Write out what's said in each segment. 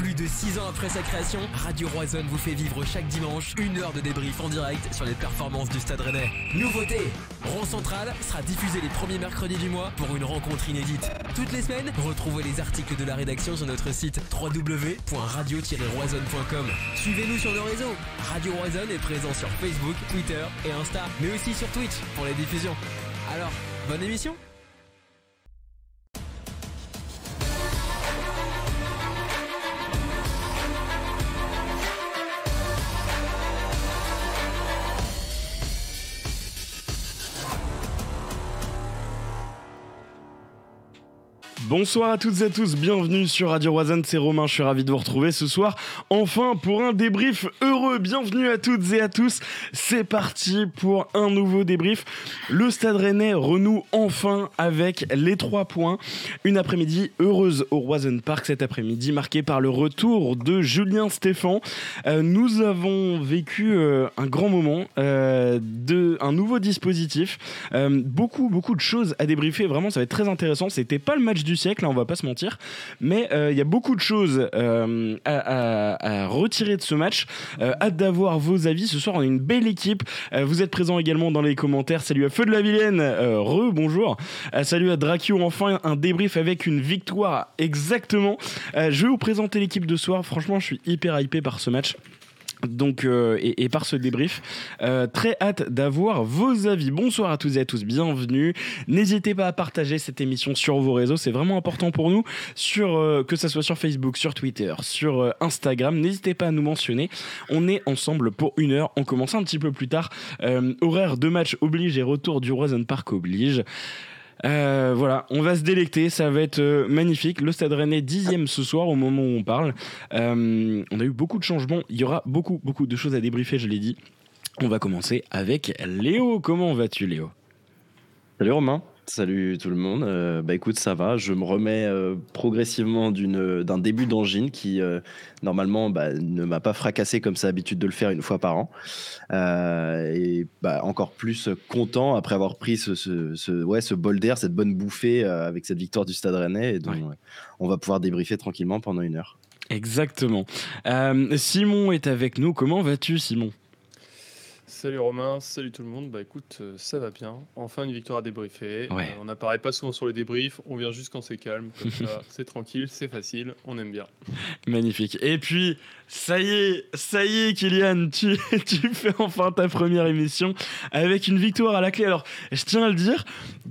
Plus de 6 ans après sa création, Radio Roison vous fait vivre chaque dimanche une heure de débrief en direct sur les performances du Stade Rennais. Nouveauté Rond Central sera diffusé les premiers mercredis du mois pour une rencontre inédite. Toutes les semaines, retrouvez les articles de la rédaction sur notre site www.radio-roison.com. Suivez-nous sur nos réseaux. Radio Roison est présent sur Facebook, Twitter et Insta, mais aussi sur Twitch pour les diffusions. Alors, bonne émission Bonsoir à toutes et à tous, bienvenue sur Radio Roisanne, c'est Romain, je suis ravi de vous retrouver ce soir, enfin pour un débrief heureux, bienvenue à toutes et à tous, c'est parti pour un nouveau débrief, le Stade Rennais renoue enfin avec les trois points, une après-midi heureuse au Roisanne Park cet après-midi, marquée par le retour de Julien Stéphan, euh, nous avons vécu euh, un grand moment, euh, de, un nouveau dispositif, beaucoup beaucoup de choses à débriefer, vraiment ça va être très intéressant, c'était pas le match du siècle, hein, on va pas se mentir. Mais euh, il y a beaucoup de choses euh, à, retirer de ce match. Euh, hâte d'avoir vos avis. Ce soir, on a une belle équipe. Vous êtes présents également dans les commentaires. Salut à Feu de la Vilaine. Re, bonjour. Salut à Dracula. Enfin, un débrief avec une victoire. Exactement. Je vais vous présenter l'équipe de soir. Franchement, je suis hyper hypé par ce match. Donc euh, et, par ce débrief, Euh, très hâte d'avoir vos avis. Bonsoir à tous et à tous, bienvenue. N'hésitez pas à partager cette émission sur vos réseaux, c'est vraiment important pour nous, sur euh, que ça soit sur Facebook, sur Twitter, sur Instagram. N'hésitez pas à nous mentionner. On est ensemble pour une heure. On commence un petit peu plus tard. Horaire de match oblige et retour du Roison Park oblige. Euh, voilà, on va se délecter, ça va être euh, magnifique. Le Stade Rennais dixième ce soir au moment où on parle. Euh, on a eu beaucoup de changements, il y aura beaucoup beaucoup de choses à débriefer, je l'ai dit. On va commencer avec Léo. Comment vas-tu Léo? Salut Romain, salut tout le monde. Euh, bah écoute, ça va. Je me remets euh, progressivement d'une d'un début d'angine qui euh, normalement bah, ne m'a pas fracassé comme ça l'habitude de le faire une fois par an. Euh, et bah, encore plus content après avoir pris ce, ce, ce- ouais, ce bol d'air, cette bonne bouffée euh, avec cette victoire du Stade Rennais. Et donc, Ouais. euh, on va pouvoir débriefer tranquillement pendant une heure. Exactement. Euh, Simon est avec nous. Comment vas-tu Simon? Salut Romain, salut tout le monde. Bah écoute, euh, ça va bien. Enfin une victoire à débriefer. Ouais. Euh, on n'apparaît pas souvent sur les débriefs, on vient juste quand c'est calme. Comme ça, c'est tranquille, c'est facile, on aime bien. Magnifique. Et puis, ça y est, ça y est, Kylian, tu, tu fais enfin ta première émission avec une victoire à la clé. Alors, je tiens à le dire,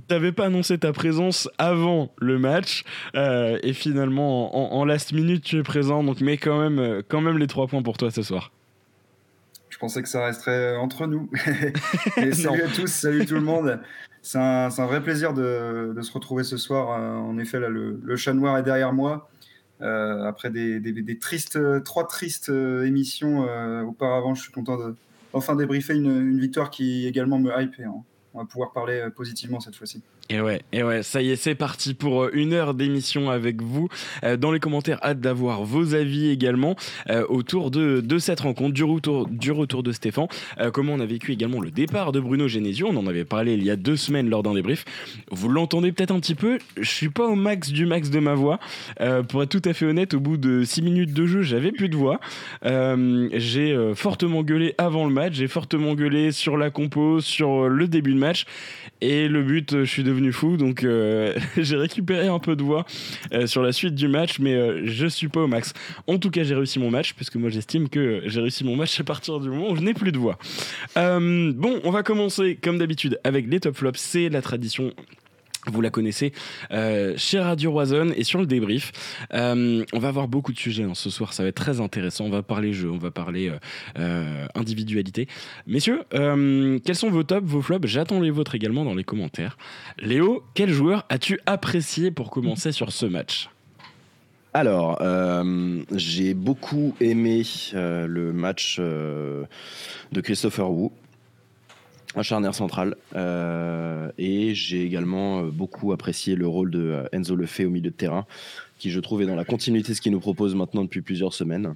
t'avais pas annoncé ta présence avant le match, euh, et finalement, en, en last minute, tu es présent. Donc, mais quand même, quand même les trois points pour toi ce soir. Je pensais que ça resterait entre nous. Et salut à tous, salut tout le monde. C'est un, vrai plaisir de, de se retrouver ce soir. Euh, En effet, là, le, le chat noir est derrière moi. Euh, après des, des- des tristes, trois tristes euh, émissions euh, auparavant, je suis content de enfin débriefer une, une victoire qui également me hype. Et, hein, on va pouvoir parler euh, positivement cette fois-ci. Et ouais, et ouais, ça y est, c'est parti pour euh, une heure d'émission avec vous. Euh, dans les commentaires, hâte d'avoir vos avis également euh, autour de, de cette rencontre, du retour, du retour de Stéphane. Comment on a vécu également le départ de Bruno Genesio? On en avait parlé il y a deux semaines lors d'un débrief. Vous l'entendez peut-être un petit peu. Je suis pas au max du max de ma voix. Pour être tout à fait honnête, au bout de six minutes de jeu, j'avais plus de voix. J'ai fortement gueulé avant le match. J'ai fortement gueulé sur la compo, sur le début de match. Et le but, je suis devenu fou, donc euh, j'ai récupéré un peu de voix euh, sur la suite du match, mais euh, je suis pas au max. En tout cas, j'ai réussi mon match, puisque moi j'estime que j'ai réussi mon match à partir du moment où je n'ai plus de voix. Bon, on va commencer comme d'habitude avec les top flops, c'est la tradition. Vous la connaissez euh, chez Radio Roison et sur le débrief. Euh, on va avoir beaucoup de sujets hein, ce soir, ça va être très intéressant. On va parler jeu, on va parler euh, individualité. Messieurs, quels sont vos tops, vos flops? J'attends les vôtres également dans les commentaires. Léo, quel joueur as-tu apprécié pour commencer sur ce match? Alors, j'ai beaucoup aimé le match de Christopher Wu, un charnière central, euh, et j'ai également euh, beaucoup apprécié le rôle de euh, Enzo Lefebvre au milieu de terrain, qui je trouve est dans la continuité de ce qu'il nous propose maintenant depuis plusieurs semaines.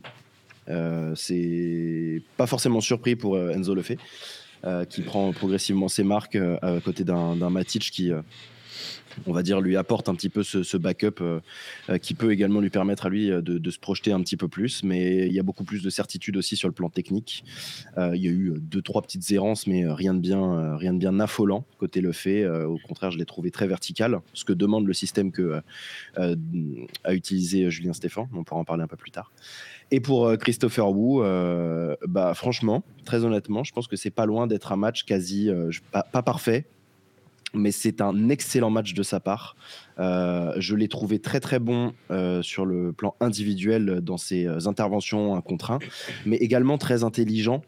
C'est pas forcément surpris pour Enzo Lefebvre, qui prend progressivement ses marques à côté d'un Matic qui, on va dire, lui apporte un petit peu ce, backup euh, euh, qui peut également lui permettre à lui euh, de, se projeter un petit peu plus. Mais il y a beaucoup plus de certitude aussi sur le plan technique. il y a eu deux, trois petites errances, mais rien de bien, rien de bien affolant côté le fait. au contraire, je l'ai trouvé très vertical, ce que demande le système que a utilisé Julien Stéphan. On pourra en parler un peu plus tard. Et pour Christopher Wu, bah, franchement, très honnêtement, je pense que c'est pas loin d'être un match quasi pas parfait, mais c'est un excellent match de sa part. Euh, je l'ai trouvé très très bon euh, sur le plan individuel dans ses euh, interventions un contre un, mais également très intelligent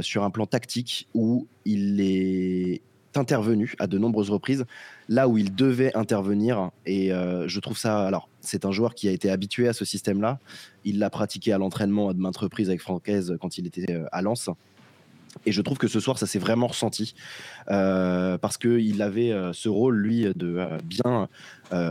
sur un plan tactique où il est intervenu à de nombreuses reprises là où il devait intervenir. Et je trouve ça alors c'est un joueur qui a été habitué à ce système là il l'a pratiqué à l'entraînement à de maintes reprises avec Francaise quand il était à Lens et je trouve que ce soir, ça s'est vraiment ressenti euh, parce qu'il avait euh, ce rôle, lui, de euh, bien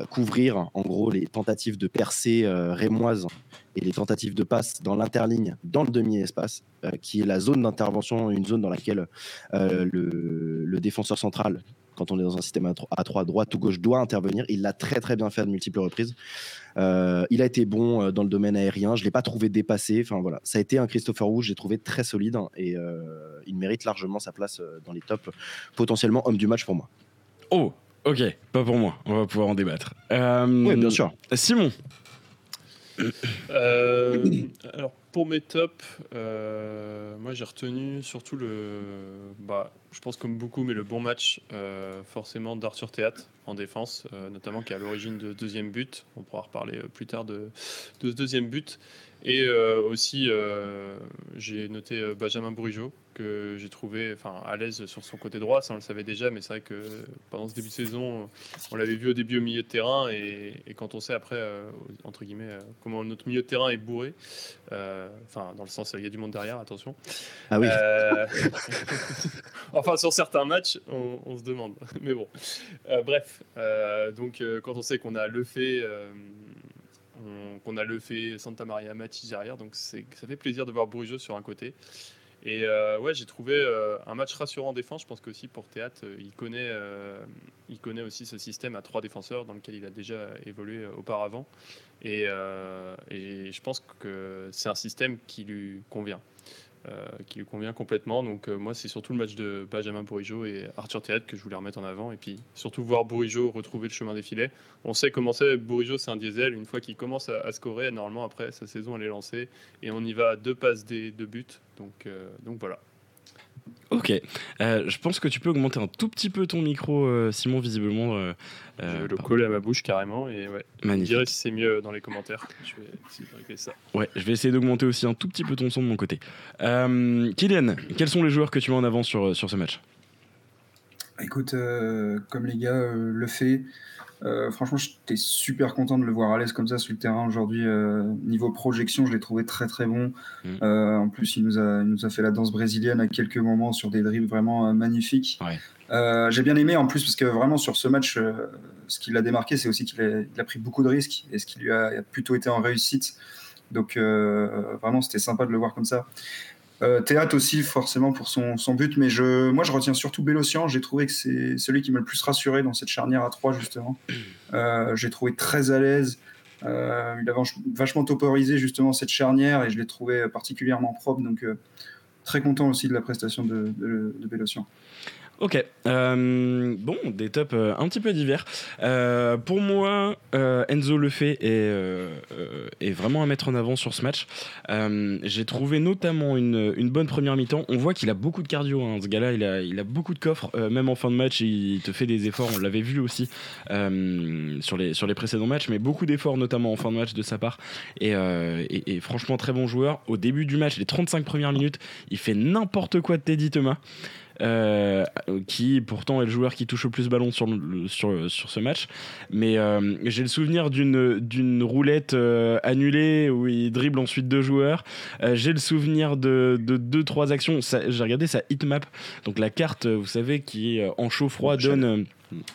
couvrir, en gros, les tentatives de percée rémoise et les tentatives de passe dans l'interligne, dans le demi-espace, qui est la zone d'intervention, une zone dans laquelle le, défenseur central quand on est dans un système à 3 droite ou gauche doit intervenir. Il l'a très très bien fait à de multiples reprises. Euh, il a été bon euh, dans le domaine aérien. Je l'ai pas trouvé dépassé. Enfin voilà, ça a été un Christopher Wu. J'ai trouvé très solide et euh, il mérite largement sa place dans les tops, potentiellement homme du match pour moi. Oh, ok, pas pour moi. On va pouvoir en débattre. oui, bien sûr. Simon. Alors pour mes tops, moi j'ai retenu surtout le, bah, je pense comme beaucoup, mais le bon match forcément d'Arthur Théâtre en défense, euh, notamment qui est à l'origine de deuxième but. On pourra reparler euh, plus tard de, ce deuxième but. Et euh, aussi, j'ai noté Benjamin Bourigeau, que j'ai trouvé enfin, à l'aise sur son côté droit. Ça, on le savait déjà, mais c'est vrai que pendant ce début de saison, on l'avait vu au début au milieu de terrain. Et, quand on sait après, entre guillemets, comment notre milieu de terrain est bourré, enfin, dans le sens, il y a du monde derrière, attention. Ah oui. enfin, sur certains matchs, on, on se demande. Mais bon, bref. Euh, donc, euh, quand on sait qu'on a le fait, euh, qu'on a le fait Santa Maria Matisse derrière, donc ça fait plaisir de voir Bourigeau sur un côté. Et ouais, j'ai trouvé un match rassurant en défense. Je pense qu'aussi pour Théâtre, il connaît, il connaît aussi ce système à trois défenseurs dans lequel il a déjà évolué auparavant. Et je pense que c'est un système qui lui convient. Euh, qui lui convient complètement. Donc euh, moi, c'est surtout le match de Benjamin Bourigeau et Arthur Théâtre que je voulais remettre en avant. Et puis surtout voir Bourigeau retrouver le chemin des filets. On sait comment c'est, Bourigeau c'est un diesel. Une fois qu'il commence à, scorer, normalement après sa saison elle est lancée. Et on y va à deux passes des deux buts. Donc, euh, donc voilà. Ok, euh, je pense que tu peux augmenter un tout petit peu ton micro, euh, Simon, visiblement. Euh, je vais le coller à ma bouche carrément et ouais. Magnifique. Je dirais si c'est mieux dans les commentaires. Je vais essayer de régler ça. Ouais, je vais essayer d'augmenter aussi un tout petit peu ton son de mon côté. Kylian, quels sont les joueurs que tu mets en avant sur, sur ce match? Écoute, comme les gars le fait, euh, franchement, j'étais super content de le voir à l'aise comme ça sur le terrain aujourd'hui. Euh, niveau projection, je l'ai trouvé très très bon. Mm. Euh, en plus, il nous, a, il nous a fait la danse brésilienne à quelques moments sur des dribbles vraiment magnifiques. J'ai bien aimé en plus parce que vraiment sur ce match, ce qui l'a démarqué, c'est aussi qu'il a, a, pris beaucoup de risques et ce qui lui a plutôt été en réussite. Donc vraiment, c'était sympa de le voir comme ça. Euh, Théâtre aussi, forcément, pour son, son, but. Mais je, moi, je retiens surtout Bélocian. J'ai trouvé que c'est celui qui m'a le plus rassuré dans cette charnière à 3, justement. Euh, j'ai trouvé très à l'aise. Euh, il a vachement toporisé, justement, cette charnière et je l'ai trouvé particulièrement propre. Donc, euh, très content aussi de la prestation de, de, de Bélocian. Ok, euh, bon, des tops euh, un petit peu divers. Euh, pour moi, Enzo le fait est, vraiment à mettre en avant sur ce match. J'ai trouvé notamment une, bonne première mi-temps. On voit qu'il a beaucoup de cardio, hein, ce gars-là, il a, beaucoup de coffres. même en fin de match, il te fait des efforts. On l'avait vu aussi sur, les, précédents matchs, mais beaucoup d'efforts, notamment en fin de match de sa part. Et, franchement, très bon joueur. Au début du match, les 35 premières minutes, il fait n'importe quoi de Teddy Thomas. Euh, qui pourtant est le joueur qui touche le plus ballon sur, sur, sur ce match. Mais euh, j'ai le souvenir d'une, roulette euh, annulée où il dribble ensuite deux joueurs. j'ai le souvenir de, de deux, trois actions. j'ai regardé sa hitmap, donc la carte, vous savez, qui en chaud-froid donne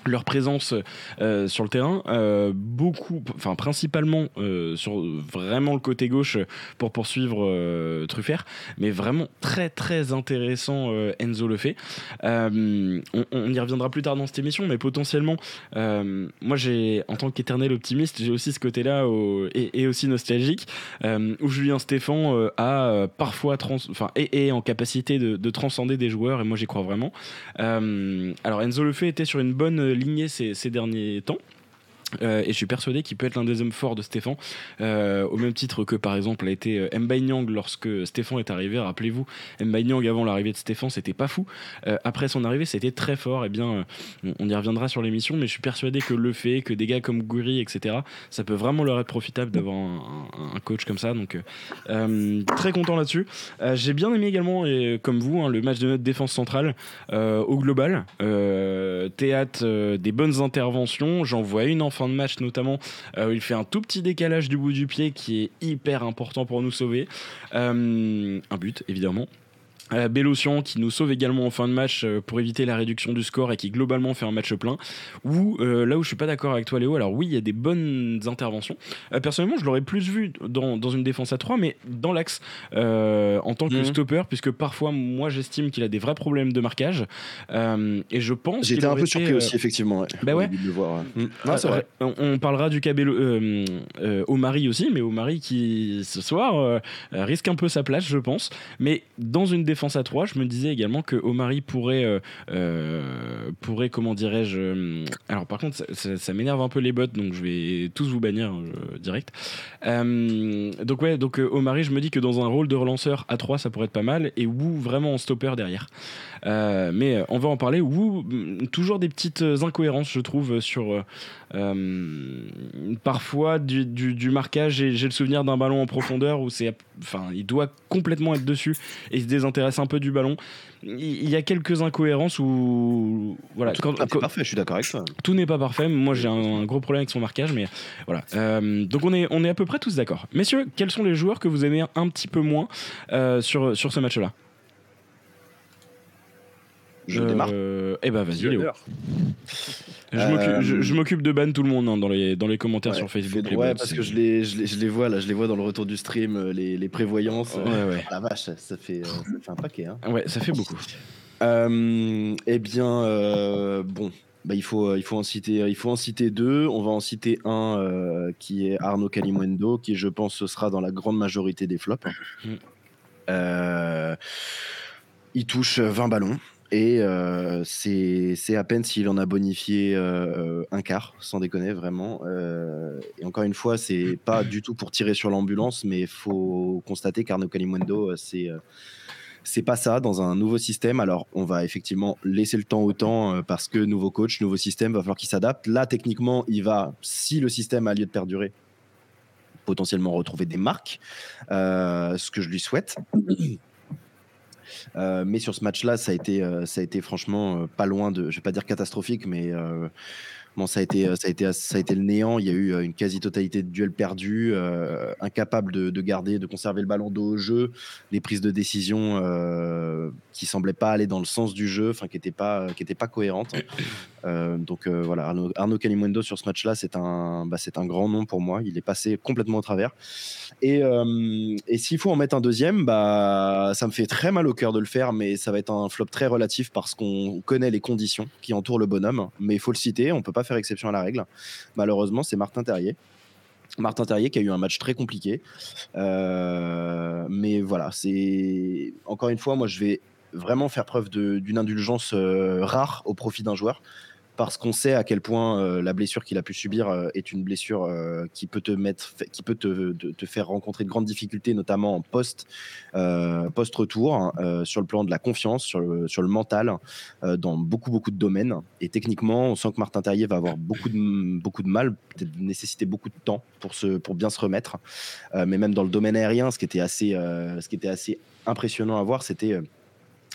leur présence euh, sur le terrain, euh, beaucoup, enfin principalement euh, sur vraiment le côté gauche pour poursuivre Truffert, mais vraiment très très intéressant Enzo le fait. On, y reviendra plus tard dans cette émission, mais potentiellement, moi j'ai en tant qu'éternel optimiste, j'ai aussi ce côté-là et, aussi nostalgique où Julien Stéphan a parfois enfin est, en capacité de, de, transcender des joueurs et moi j'y crois vraiment. alors Enzo le fait était sur une bonne lignée ces, derniers temps. Euh, et je suis persuadé qu'il peut être l'un des hommes forts de Stéphane, euh, au même titre que par exemple a été euh, Mbaye Nyang lorsque Stéphane est arrivé. Rappelez-vous, Mbaye Nyang avant l'arrivée de Stéphane, c'était pas fou. après son arrivée, c'était très fort. Et eh bien, on y reviendra sur l'émission, mais je suis persuadé que le fait, que des gars comme Guri, etc., ça peut vraiment leur être profitable d'avoir un, coach comme ça. Donc, très content là-dessus. J'ai bien aimé également, et, comme vous, hein, le match de notre défense centrale au global. Théâtre des bonnes interventions. J'en vois une en fin de match notamment, euh, il fait un tout petit décalage du bout du pied qui est hyper important pour nous sauver. Euh, un but, évidemment. Euh, qui nous sauve également en fin de match euh, pour éviter la réduction du score et qui globalement fait un match plein. Ou euh, là où je suis pas d'accord avec toi Léo, alors oui il y a des bonnes interventions. Euh, personnellement je l'aurais plus vu dans, dans, une défense à 3 mais dans l'axe en tant que mhm. stopper puisque parfois moi j'estime qu'il a des vrais problèmes de marquage et je pense j'étais un peu surpris aussi effectivement. Ouais. Bah ouais. Vrai. On, parlera du cas Omari aussi mais Omari qui ce soir risque un peu sa place je pense mais dans une défense à 3, je me disais également que Omari pourrait, euh, euh, pourrait comment dirais-je. Euh, alors, par contre, ça, m'énerve un peu les bots, donc je vais tous vous bannir direct. donc, ouais, donc Omari, je me dis que dans un rôle de relanceur à 3, ça pourrait être pas mal, et Wu vraiment en stopper derrière. mais on va en parler. Wu, mm, toujours des petites incohérences, je trouve, sur parfois du, du, marquage. J'ai le souvenir d'un ballon en profondeur où c'est, enfin, il doit complètement être dessus et se un peu du ballon. Il y a quelques incohérences où voilà. Tout n'est pas parfait, je suis d'accord avec toi. Tout n'est pas parfait. Moi, j'ai un, gros problème avec son marquage, mais voilà. Euh, donc on est on est à peu près tous d'accord. Messieurs, quels sont les joueurs que vous aimez un petit peu moins euh, sur sur ce match-là? Je démarre. Euh, eh ben vas-y Léo. Je m'occupe de ban tout le monde hein, dans, les, dans les commentaires sur Facebook. ouais, parce que je les, je, les, je les, vois là, je les vois dans le retour du stream, euh, les, les prévoyances. Ouais, ouais. Ah, la vache, ça fait, euh, ça fait un paquet. Hein. Ouais, ça fait beaucoup. Euh, eh bien, euh, bon, bah, il, faut, il, faut en citer, il faut en citer deux. On va en citer un euh, qui est Arnaud Calimundo, qui je pense ce sera dans la grande majorité des flops. Mm. il touche 20 ballons. Et euh, c'est à peine s'il en a bonifié euh, un quart, sans déconner, vraiment. Euh, et encore une fois, c'est pas du tout pour tirer sur l'ambulance, mais il faut constater qu'Arnaud Calimundo, c'est c'est pas ça dans un nouveau système. Alors, on va effectivement laisser le temps au temps parce que nouveau coach, nouveau système, va falloir qu'il s'adapte. Là, techniquement, il va, si le système a lieu de perdurer, potentiellement retrouver des marques, ce que je lui souhaite. Euh, mais sur ce match-là, ça a été, euh, ça a été franchement euh, pas loin de, je vais pas dire catastrophique, mais Bon, ça a été, ça a été, ça a été le néant. Il y a eu une quasi-totalité de duels perdus, incapable de, garder, de conserver le ballon dos au jeu, des prises de décision euh, qui semblaient pas aller dans le sens du jeu, enfin qui n'étaient pas, qui étaient pas cohérentes. donc voilà, Arnaud, Arnaud Calimundo sur ce match-là, c'est un, bah, c'est un grand nom pour moi. Il est passé complètement au travers. Et, euh, et s'il faut en mettre un deuxième, bah, ça me fait très mal au cœur de le faire, mais ça va être un flop très relatif parce qu'on connaît les conditions qui entourent le bonhomme. Mais il faut le citer, on peut pas faire exception à la règle. Malheureusement, c'est Martin Terrier. Martin Terrier qui a eu un match très compliqué. Euh, mais voilà, c'est encore une fois, moi je vais vraiment faire preuve d'une indulgence euh, rare au profit d'un joueur parce qu'on sait à quel point euh, la blessure qu'il a pu subir euh, est une blessure euh, qui peut te mettre, qui peut te, faire rencontrer de grandes difficultés, notamment en post, post retour, hein, sur le plan de la confiance, sur le, sur le mental, dans beaucoup beaucoup de domaines. Et techniquement, on sent que Martin Terrier va avoir beaucoup de beaucoup de mal, peut-être nécessiter beaucoup de temps pour se pour bien se remettre. mais même dans le domaine aérien, ce qui était assez, ce qui était assez impressionnant à voir, c'était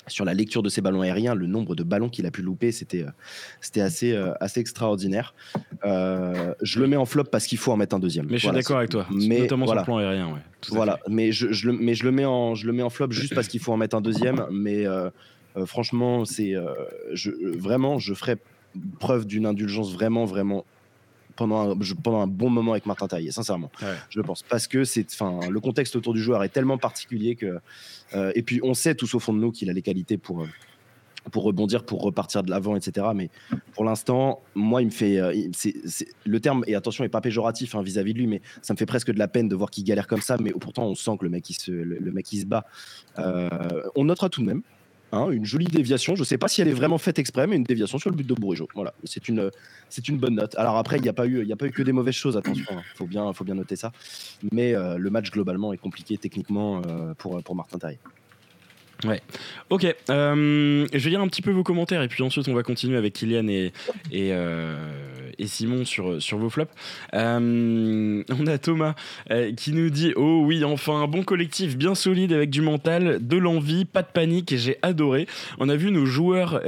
sur la lecture de ses ballons aériens, le nombre de ballons qu'il a pu louper, c'était euh, c'était assez euh, assez extraordinaire. Euh, je le mets en flop parce qu'il faut en mettre un deuxième. Mais je suis d'accord avec toi, mais, notamment sur le plan aérien, ouais. Voilà, mais je, je, le mais je le mets en je le mets en flop juste parce qu'il faut en mettre un deuxième. Mais franchement, c'est je, vraiment je ferais preuve d'une indulgence vraiment, vraiment pendant un, pendant un bon moment avec Martin Taillé, sincèrement. Je pense. Parce que c'est, le contexte autour du joueur est tellement particulier que. et puis, on sait tous au fond de nous qu'il a les qualités pour pour rebondir, pour repartir de l'avant, etc. Mais pour l'instant, moi, il me fait. Euh, le terme, et attention, n'est pas péjoratif hein, vis-à-vis de lui, mais ça me fait presque de la peine de voir qu'il galère comme ça. Mais pourtant, on sent que le mec, il se, le, mec, il se bat. Euh, on notera tout de même. Hein, une jolie déviation. Je ne sais pas si elle est vraiment faite exprès, mais une déviation sur le but de Bourigeau. Voilà, c'est une, bonne note. Alors après, il n'y a pas eu, il a pas eu que des mauvaises choses. Attention, il hein. faut bien, faut bien noter ça. Mais euh, le match globalement est compliqué techniquement pour pour Martin Taille. Ouais. Ok. Euh, je vais lire un petit peu vos commentaires et puis ensuite on va continuer avec Kylian et, et, euh, Simon sur, sur vos flops. Euh, on a Thomas qui nous dit Oh oui, enfin un bon collectif bien solide avec du mental, de l'envie, pas de panique j'ai adoré. On a vu nos joueurs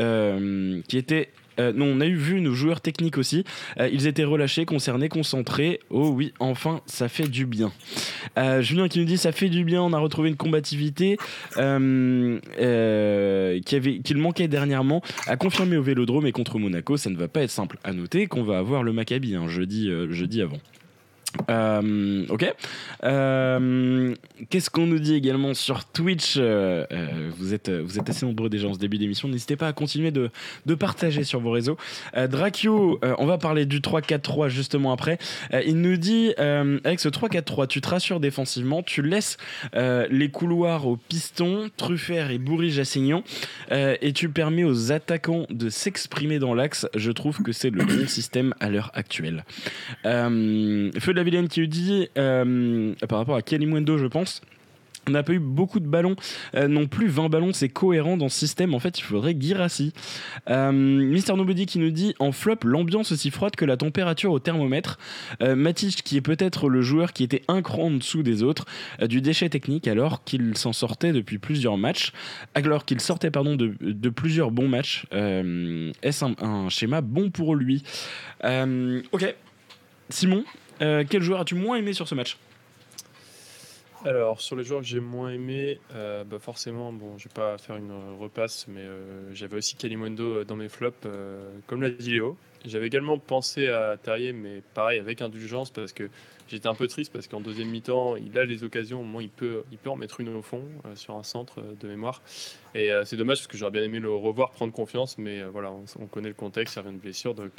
qui étaient euh, non, on a eu vu nos joueurs techniques aussi. Euh, ils étaient relâchés, concernés, concentrés. Oh oui, enfin, ça fait du bien. Euh, Julien qui nous dit ça fait du bien. On a retrouvé une combativité qu'il manquait dernièrement. A confirmé au Vélodrome et contre Monaco, ça ne va pas être simple. À noter qu'on va avoir le Maccabi hein, jeudi avant. Euh, ok. Euh, qu'est-ce qu'on nous dit également sur Twitch euh, vous, êtes, vous êtes assez nombreux déjà en ce début d'émission. N'hésitez pas à continuer de, de, partager sur vos réseaux. Dracchio, on va parler du 3-4-3 justement après. il nous dit avec ce 3-4-3, tu te rassures défensivement, tu laisses les couloirs aux pistons, Truffert et Bourrige Assignon, et tu permets aux attaquants de s'exprimer dans l'axe. Je trouve que c'est le bon système à l'heure actuelle. Feu de la Vilaine qui lui dit, euh, par rapport à Kalimwendo, je pense, on n'a pas eu beaucoup de ballons, euh, non plus 20 ballons, c'est cohérent dans ce système. En fait, il faudrait Girassi. Euh, Mister Nobody qui nous dit en flop, l'ambiance aussi froide que la température au thermomètre. Euh, qui est peut-être le joueur qui était un cran en dessous des autres, du déchet technique alors qu'il s'en sortait depuis plusieurs matchs, alors qu'il sortait pardon de, plusieurs bons matchs. Est-ce un, schéma bon pour lui? Ok, Simon. Euh, quel joueur as-tu moins aimé sur ce match? Alors, sur les joueurs que j'ai moins aimé, euh, bah forcément, bon, je vais pas faire une repasse, mais euh, j'avais aussi Kalimundo dans mes flops, comme l'a dit Léo. J'avais également pensé à Terrier, mais pareil, avec indulgence, parce que j'étais un peu triste, parce qu'en deuxième mi-temps, il a les occasions, au moins il peut, il peut en mettre une au fond, sur un centre de mémoire. Et c'est dommage, parce que j'aurais bien aimé le revoir, prendre confiance, mais voilà, on, on, connaît le contexte, il y rien de blessure, donc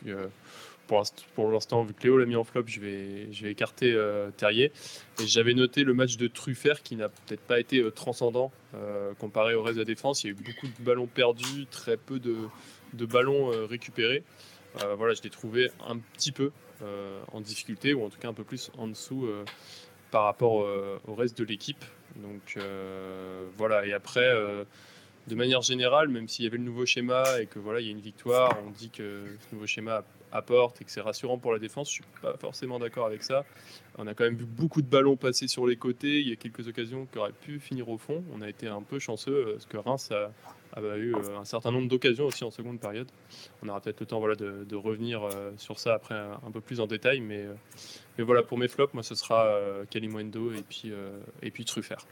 pour l'instant, vu que Léo l'a mis en flop, je vais, je écarter euh, Terrier. Et j'avais noté le match de Truffert qui n'a peut-être pas été euh, transcendant euh, comparé au reste de la défense. Il y a eu beaucoup de ballons perdus, très peu de, ballons récupérés. voilà, je l'ai trouvé un petit peu en difficulté, ou en tout cas un peu plus en dessous par rapport au reste de l'équipe. Donc voilà, et après de manière générale, même s'il y avait le nouveau schéma et que voilà, il y a une victoire, on dit que ce nouveau schéma apporte et que c'est rassurant pour la défense. Je suis pas forcément d'accord avec ça. On a quand même vu beaucoup de ballons passer sur les côtés. Il y a quelques occasions qui auraient pu finir au fond. On a été un peu chanceux euh, parce que Reims a, eu euh, un certain nombre d'occasions aussi en seconde période. On aura peut-être le temps voilà, de, revenir euh, sur ça après un, peu plus en détail. Mais, mais voilà, pour mes flops, moi ce sera Kalimundo et puis, et puis Truffert.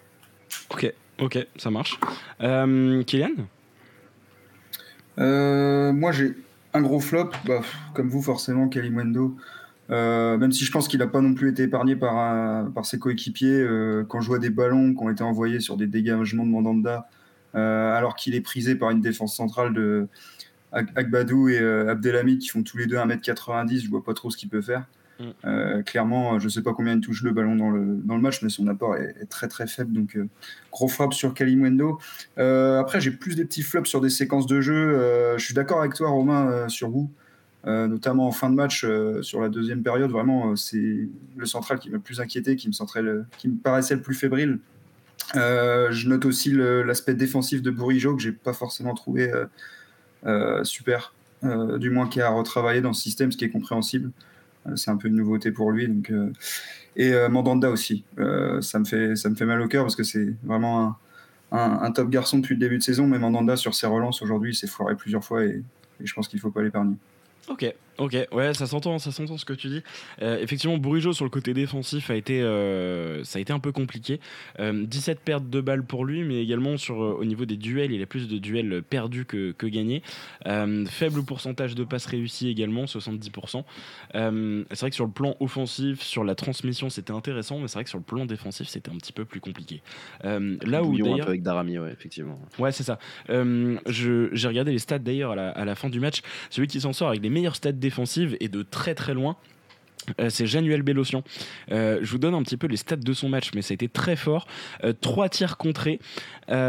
Ok, ok, ça marche. Kylian? Moi j'ai un gros flop, bah, comme vous forcément, Kalimwendo. Euh, même si je pense qu'il n'a pas non plus été épargné par, par ses coéquipiers euh, quand je vois des ballons qui ont été envoyés sur des dégagements de Mandanda, euh, alors qu'il est prisé par une défense centrale de Agbadou et Abdelhamid qui font tous les deux 1m90, je vois pas trop ce qu'il peut faire. Mm. Euh, clairement, je ne sais pas combien il touche le ballon dans le, dans le match, mais son apport est, très très faible. Donc, euh, gros frappe sur Kalimwendo. Euh, après, j'ai plus des petits flops sur des séquences de jeu. je suis d'accord avec toi, Romain, sur vous. notamment en fin de match, sur la deuxième période, vraiment, c'est le central qui m'a le plus inquiété, qui me, paraissait le plus fébrile. je note aussi l'aspect défensif de Bourigeau que j'ai pas forcément trouvé super, du moins qui a retravaillé dans ce système, ce qui est compréhensible. Euh, c'est un peu une nouveauté pour lui. Donc, euh, et euh, Mandanda aussi. ça, me fait, ça me fait mal au cœur parce que c'est vraiment un, top garçon depuis le début de saison. Mais Mandanda, sur ses relances aujourd'hui, il s'est foiré plusieurs fois et, je pense qu'il ne faut pas l'épargner. Ok, Ok, ouais, ça s'entend, ça s'entend ce que tu dis. Euh, effectivement, Bourigeau sur le côté défensif a été, euh, ça a été un peu compliqué. 17 pertes de balles pour lui, mais également sur, au niveau des duels, il a plus de duels perdus que, que gagnés. faible pourcentage de passes réussies également, 70%. c'est vrai que sur le plan offensif, sur la transmission, c'était intéressant, mais c'est vrai que sur le plan défensif, c'était un petit peu plus compliqué. là où d'ailleurs, avec Darami, ouais, effectivement. Ouais, c'est ça. j'ai regardé les stats d'ailleurs à la, à la fin du match. Celui qui s'en sort avec les meilleurs stats défensive et de très très loin. Euh, c'est Januel Bélocian. Euh, je vous donne un petit peu les stats de son match, mais ça a été très fort. Euh, trois tirs contrés,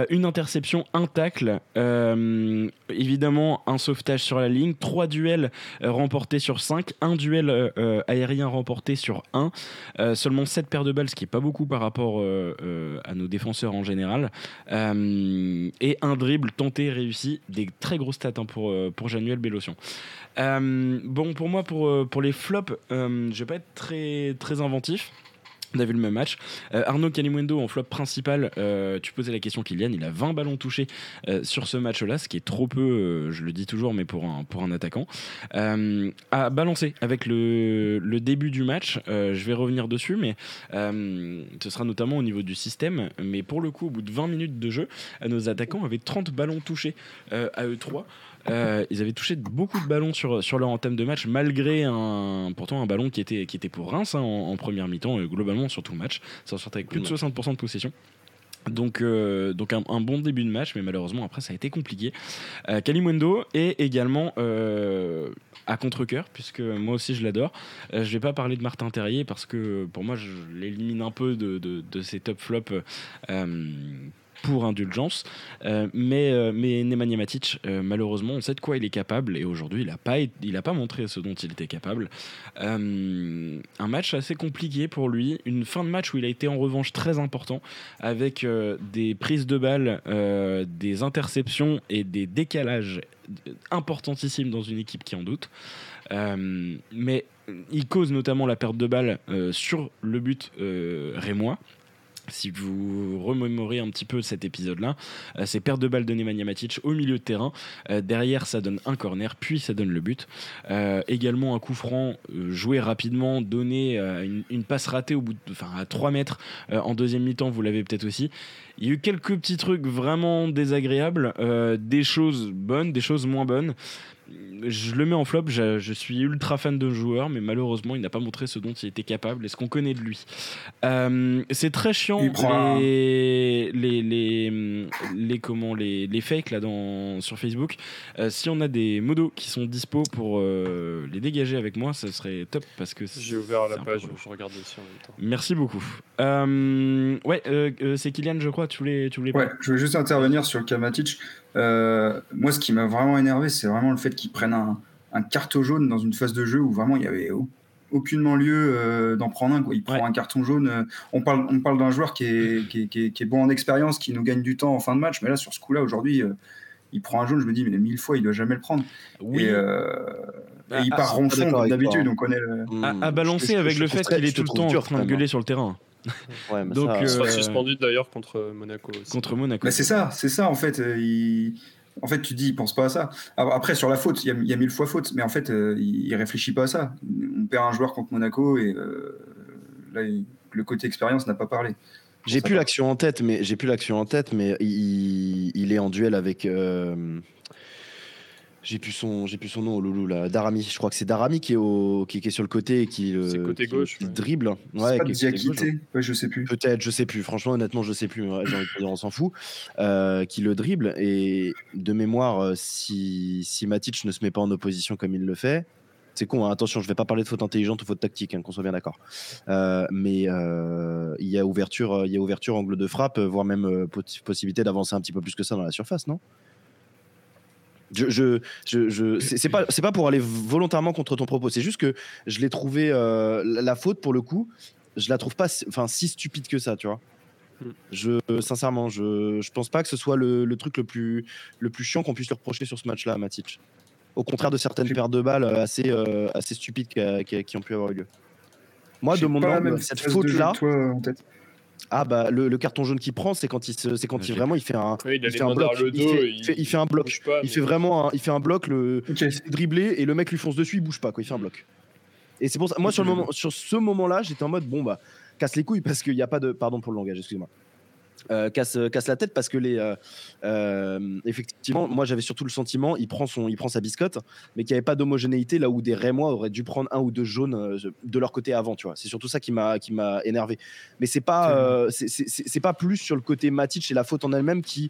une interception, un tacle, évidemment un sauvetage sur la ligne, trois duels remportés sur 5, un duel aérien remporté sur 1, seulement 7 paires de balles, ce qui est pas beaucoup par rapport à nos défenseurs en général, et un dribble tenté réussi, des très grosses stats hein, pour, pour Januel Bélocian. bon, pour moi, pour, pour les flops, je vais pas être très, très inventif. On a vu le même match. Euh, Arnaud Calimundo en flop principal, euh, tu posais la question Kylian, il a 20 ballons touchés euh, sur ce match-là, ce qui est trop peu, je le dis toujours, mais pour un, attaquant. à balancer avec le, le, début du match, je vais revenir dessus, mais ce sera notamment au niveau du système. Mais pour le coup, au bout de 20 minutes de jeu, nos attaquants avaient 30 ballons touchés à eux 3. Euh, ils avaient touché beaucoup de ballons sur, sur leur entame de match, malgré un, pourtant un ballon qui était, qui était pour Reims hein, en, première mi-temps, euh, globalement sur tout le match. Ça sortait avec plus de 60% de possession. Donc, euh, donc un, bon début de match, mais malheureusement après ça a été compliqué. Euh, Kalimundo est également à contre-coeur, puisque moi aussi je l'adore. je vais pas parler de Martin Terrier parce que pour moi je l'élimine un peu de, de, de ces top flops pour indulgence. Euh, mais, euh, mais Nemanja Matic, euh, malheureusement, on sait de quoi il est capable et aujourd'hui, il n'a pas, pas montré ce dont il était capable. un match assez compliqué pour lui, une fin de match où il a été en revanche très important avec des prises de balles, des interceptions et des décalages importantissimes dans une équipe qui en doute. mais il cause notamment la perte de balles sur le but rémois si vous remémorez un petit peu cet épisode-là, euh, c'est perte de balle de Nemanja Matic au milieu de terrain. Euh, derrière, ça donne un corner, puis ça donne le but. Euh, également un coup franc joué rapidement, donné une, passe ratée au bout enfin, à 3 mètres en deuxième mi-temps, vous l'avez peut-être aussi. Il y a eu quelques petits trucs vraiment désagréables, des choses bonnes, des choses moins bonnes je le mets en flop. Je, suis ultra fan de joueur, mais malheureusement, il n'a pas montré ce dont il était capable et ce qu'on connaît de lui? Euh, c'est très chiant les, les, les, les, comment, les, les fakes là dans, sur Facebook. Euh, si on a des modos qui sont dispo pour euh, les dégager avec moi, ce serait top parce que j'ai ouvert la page, je regarde aussi en même temps. Merci beaucoup. ouais, c'est Kylian, je crois. Tu voulais, tu voulais. Ouais, je voulais juste intervenir sur le Kamatic. Euh, moi, ce qui m'a vraiment énervé, c'est vraiment le fait qu'ils prennent un, un, carton jaune dans une phase de jeu où vraiment il y avait aucunement lieu euh, d'en prendre un. Quoi. Il prend un carton jaune. Euh, on parle, on parle d'un joueur qui est, qui, est, qui, est, bon en expérience, qui nous gagne du temps en fin de match, mais là, sur ce coup-là, aujourd'hui, il prend un jaune. Je me dis, mais mille fois, il doit jamais le prendre. Oui. Et, bah, il part ronchon d'habitude. On connaît le... à, balancer avec le fait qu'il est tout le temps en train de gueuler sur le terrain. Ouais, mais Donc, ça, sera suspendu d'ailleurs contre Monaco. Contre Monaco. Mais c'est ça, c'est ça en fait. Il en fait, tu dis, il pense pas à ça. Après, sur la faute, il y, a, mille fois faute, mais en fait, euh, il, réfléchit pas à ça. On perd un joueur contre Monaco et euh, là, le côté expérience n'a pas parlé. J'ai plus l'action en tête, mais j'ai plus l'action en tête, mais il, est en duel avec. Euh, j'ai plus son, j'ai plus son nom, Loulou là. Darami. Je crois que c'est Darami qui est au, qui, est sur le côté et qui, le, côté gauche, dribble. Ouais, pas Diakité. Ouais, je sais plus. Peut-être, je sais plus. Franchement, honnêtement, je sais plus. J'ai envie de dire, on s'en fout. Euh, qui le dribble et de mémoire, euh, si si Matic ne se met pas en opposition comme il le fait, c'est con, hein. attention, je vais pas parler de faute intelligente ou faute tactique, hein, qu'on soit bien d'accord. Euh, mais il y a ouverture, il y a ouverture, angle de frappe, voire même possibilité d'avancer un petit peu plus que ça dans la surface, non? Je, je, je, c'est pas, c'est pas pour aller volontairement contre ton propos. C'est juste que je l'ai trouvé euh, la faute pour le coup. Je la trouve pas, enfin, si stupide que ça, tu vois. Je, sincèrement, je, je pense pas que ce soit le, le truc le plus, le plus chiant qu'on puisse lui reprocher sur ce match-là à Matic. Au contraire de certaines paires de balles assez, euh, assez stupides qui, qui, ont pu avoir eu lieu. Moi, de mon angle, cette faute-là. Ah bah le, le carton jaune qu'il prend, c'est quand il se, c'est quand il vraiment il fait un, Oui, il fait un bloc. Il fait- et il fait- il fait un bloc. pas, il fait vraiment, un, il fait un bloc, le, Ok. il s'est dribblé et le mec lui fonce dessus, il bouge pas quoi, il fait un bloc. Et c'est pour ça, moi sur le moment, sur ce moment-là, j'étais en mode bon bah casse les couilles parce qu'il n'y a pas de, pardon pour le langage, excuse-moi. Euh, casse, casse la tête parce que les euh, euh, effectivement moi j'avais surtout le sentiment il prend son il prend sa biscotte mais qu'il n'y avait pas d'homogénéité là où des Rémois auraient dû prendre un ou deux jaunes euh, de leur côté avant tu vois. C'est surtout ça qui m'a qui m'a énervé. Mais c'est pas euh, c'est- pas plus sur le côté Matic et la faute en elle-même qui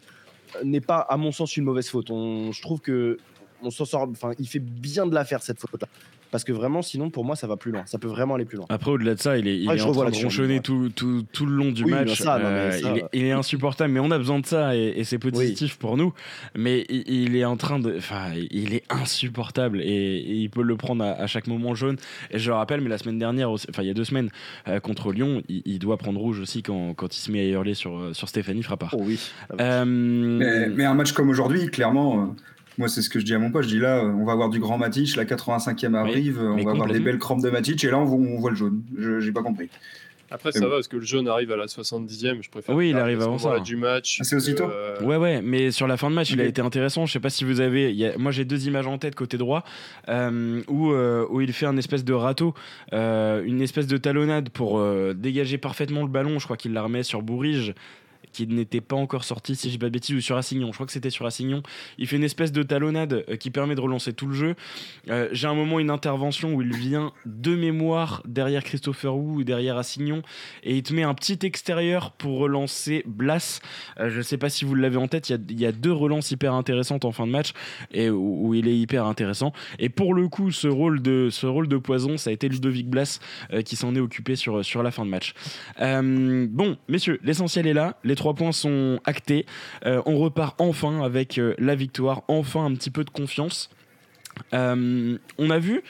euh, n'est pas à mon sens une mauvaise faute. On, je trouve que on s'en sort enfin il fait bien de la faire cette faute là parce que vraiment sinon pour moi ça va plus loin ça peut vraiment aller plus loin Après, au-delà de ça, il est, il Ouais, est en train de ronchonner ouais. tout, tout, tout le long du Oui, match. ça, Euh, ça- il, est, il est insupportable, mais on a besoin de ça et, et c'est positif pour nous. Mais il, il est en train de. Enfin, il est insupportable et, et il peut le prendre à, à chaque moment jaune. Et je le rappelle, mais la semaine dernière, enfin, il y a deux semaines, euh, contre Lyon, il, il doit prendre rouge aussi quand, quand il se met à hurler sur, euh, sur Stéphanie Frappard. oh oui Euh, Mais, mais un match comme aujourd'hui, clairement, euh, moi c'est ce que je dis à mon pote, je dis là, on va avoir du grand Matic, la 85e arrive, on va avoir des belles crampes de Matic, et là on voit, on voit le jaune. Je J'ai pas compris. Après, ça bon. va parce que le jaune arrive à la 70e. Je préfère. Oui, il arrive avant ça. Du match. Ah, c'est aussitôt euh, Ouais, ouais, mais sur la fin de match, il a été intéressant. Je sais pas si vous avez. il y a- moi, j'ai deux images en tête côté droit euh, où, euh, où il fait un espèce de râteau, euh, une espèce de talonnade pour euh, dégager parfaitement le ballon. Je crois qu'il la remet sur Bourrige qui n'était pas encore sorti, si dis pas de bêtises, ou sur Assignon. Je crois que c'était sur Assignon. Il fait une espèce de talonnade euh, qui permet de relancer tout le jeu. Euh, J'ai un moment, une intervention où il vient de mémoire derrière Christopher Wu ou derrière Assignon et il te met un petit extérieur pour relancer Blas. Euh, je sais pas si vous l'avez en tête, il y a, deux relances hyper intéressantes en fin de match et où, il est hyper intéressant. Et pour le coup, ce rôle de, ce rôle de poison, ça a été Ludovic Blas euh, qui s'en est occupé sur, sur la fin de match. Bon, messieurs, l'essentiel est là. Trois points sont actés. Euh, on repart enfin avec euh, la victoire, enfin un petit peu de confiance. Euh, on a vu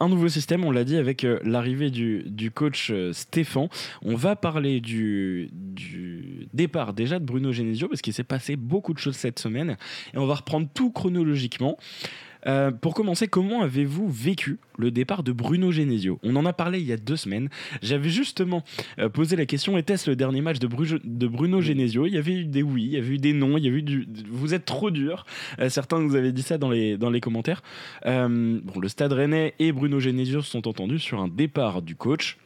un nouveau système, on l'a dit, avec l'arrivée du, du coach Stéphane. On va parler du, du départ déjà de Bruno Genesio, parce qu'il s'est passé beaucoup de choses cette semaine. Et on va reprendre tout chronologiquement. Euh, pour commencer, comment avez-vous vécu le départ de Bruno Genesio? On en a parlé il y a deux semaines. J'avais justement euh, posé la question était-ce le dernier match de, Bru- de Bruno Genesio? Il y avait eu des oui, il y avait eu des non, il y avait eu du. Vous êtes trop dur. Euh, certains vous avez dit ça dans les, dans les commentaires. Bon, le Stade Rennais et Bruno Genesio se sont entendus sur un départ du coach.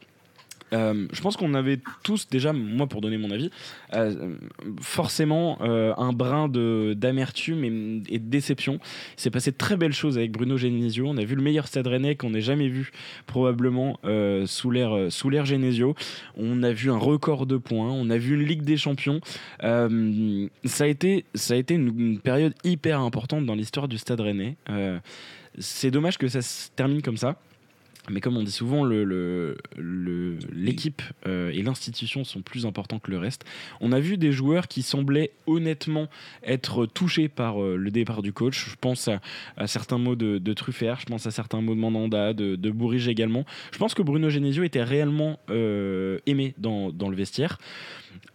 Euh, je pense qu'on avait tous déjà, moi pour donner mon avis, euh, forcément euh, un brin d'amertume et, de déception. Il s'est passé de très belles choses avec Bruno Genesio. On a vu le meilleur Stade Rennais qu'on ait jamais vu probablement sous l'ère Genesio. On a vu un record de points. On a vu une Ligue des Champions. Ça a été ça a été une, période hyper importante dans l'histoire du Stade Rennais. C'est dommage que ça se termine comme ça. Mais comme on dit souvent, l'équipe euh, et l'institution sont plus importants que le reste. On a vu des joueurs qui semblaient honnêtement être touchés par euh, le départ du coach. Je pense à, certains mots de, de je pense à certains mots de Mandanda, de, de également. Je pense que Bruno Genesio était réellement euh, aimé dans le vestiaire.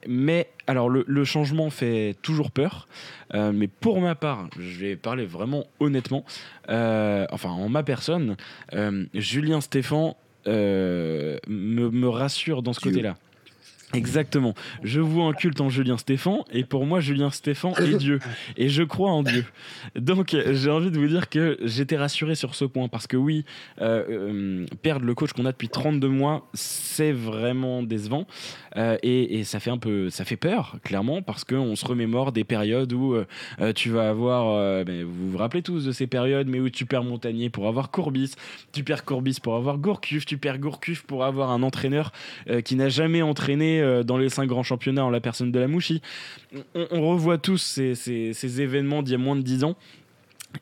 Mais alors le, le changement fait toujours peur. Euh, mais pour ma part, je vais parler vraiment honnêtement. euh, enfin, en ma personne, euh, Julien Stéphan me, me rassure dans ce côté-là. Exactement. Je vois un culte en Julien Stéphan et pour moi Julien Stéphan est Dieu et je crois en Dieu. Donc j'ai envie de vous dire que j'étais rassuré sur ce point parce que oui, euh, euh, perdre le coach qu'on a depuis 32 mois, c'est vraiment décevant Euh, et, ça fait un peu, ça fait peur clairement parce qu'on se remémore des périodes où tu vas avoir, ben, vous vous rappelez tous de ces périodes, mais où tu perds Montagnier pour avoir Courbis, tu perds Courbis pour avoir Gourcuff, tu perds Gourcuff pour avoir un entraîneur qui n'a jamais entraîné euh, dans les cinq grands championnats en la personne de la Mouchi. On, revoit tous ces événements d'il y a moins de 10 ans.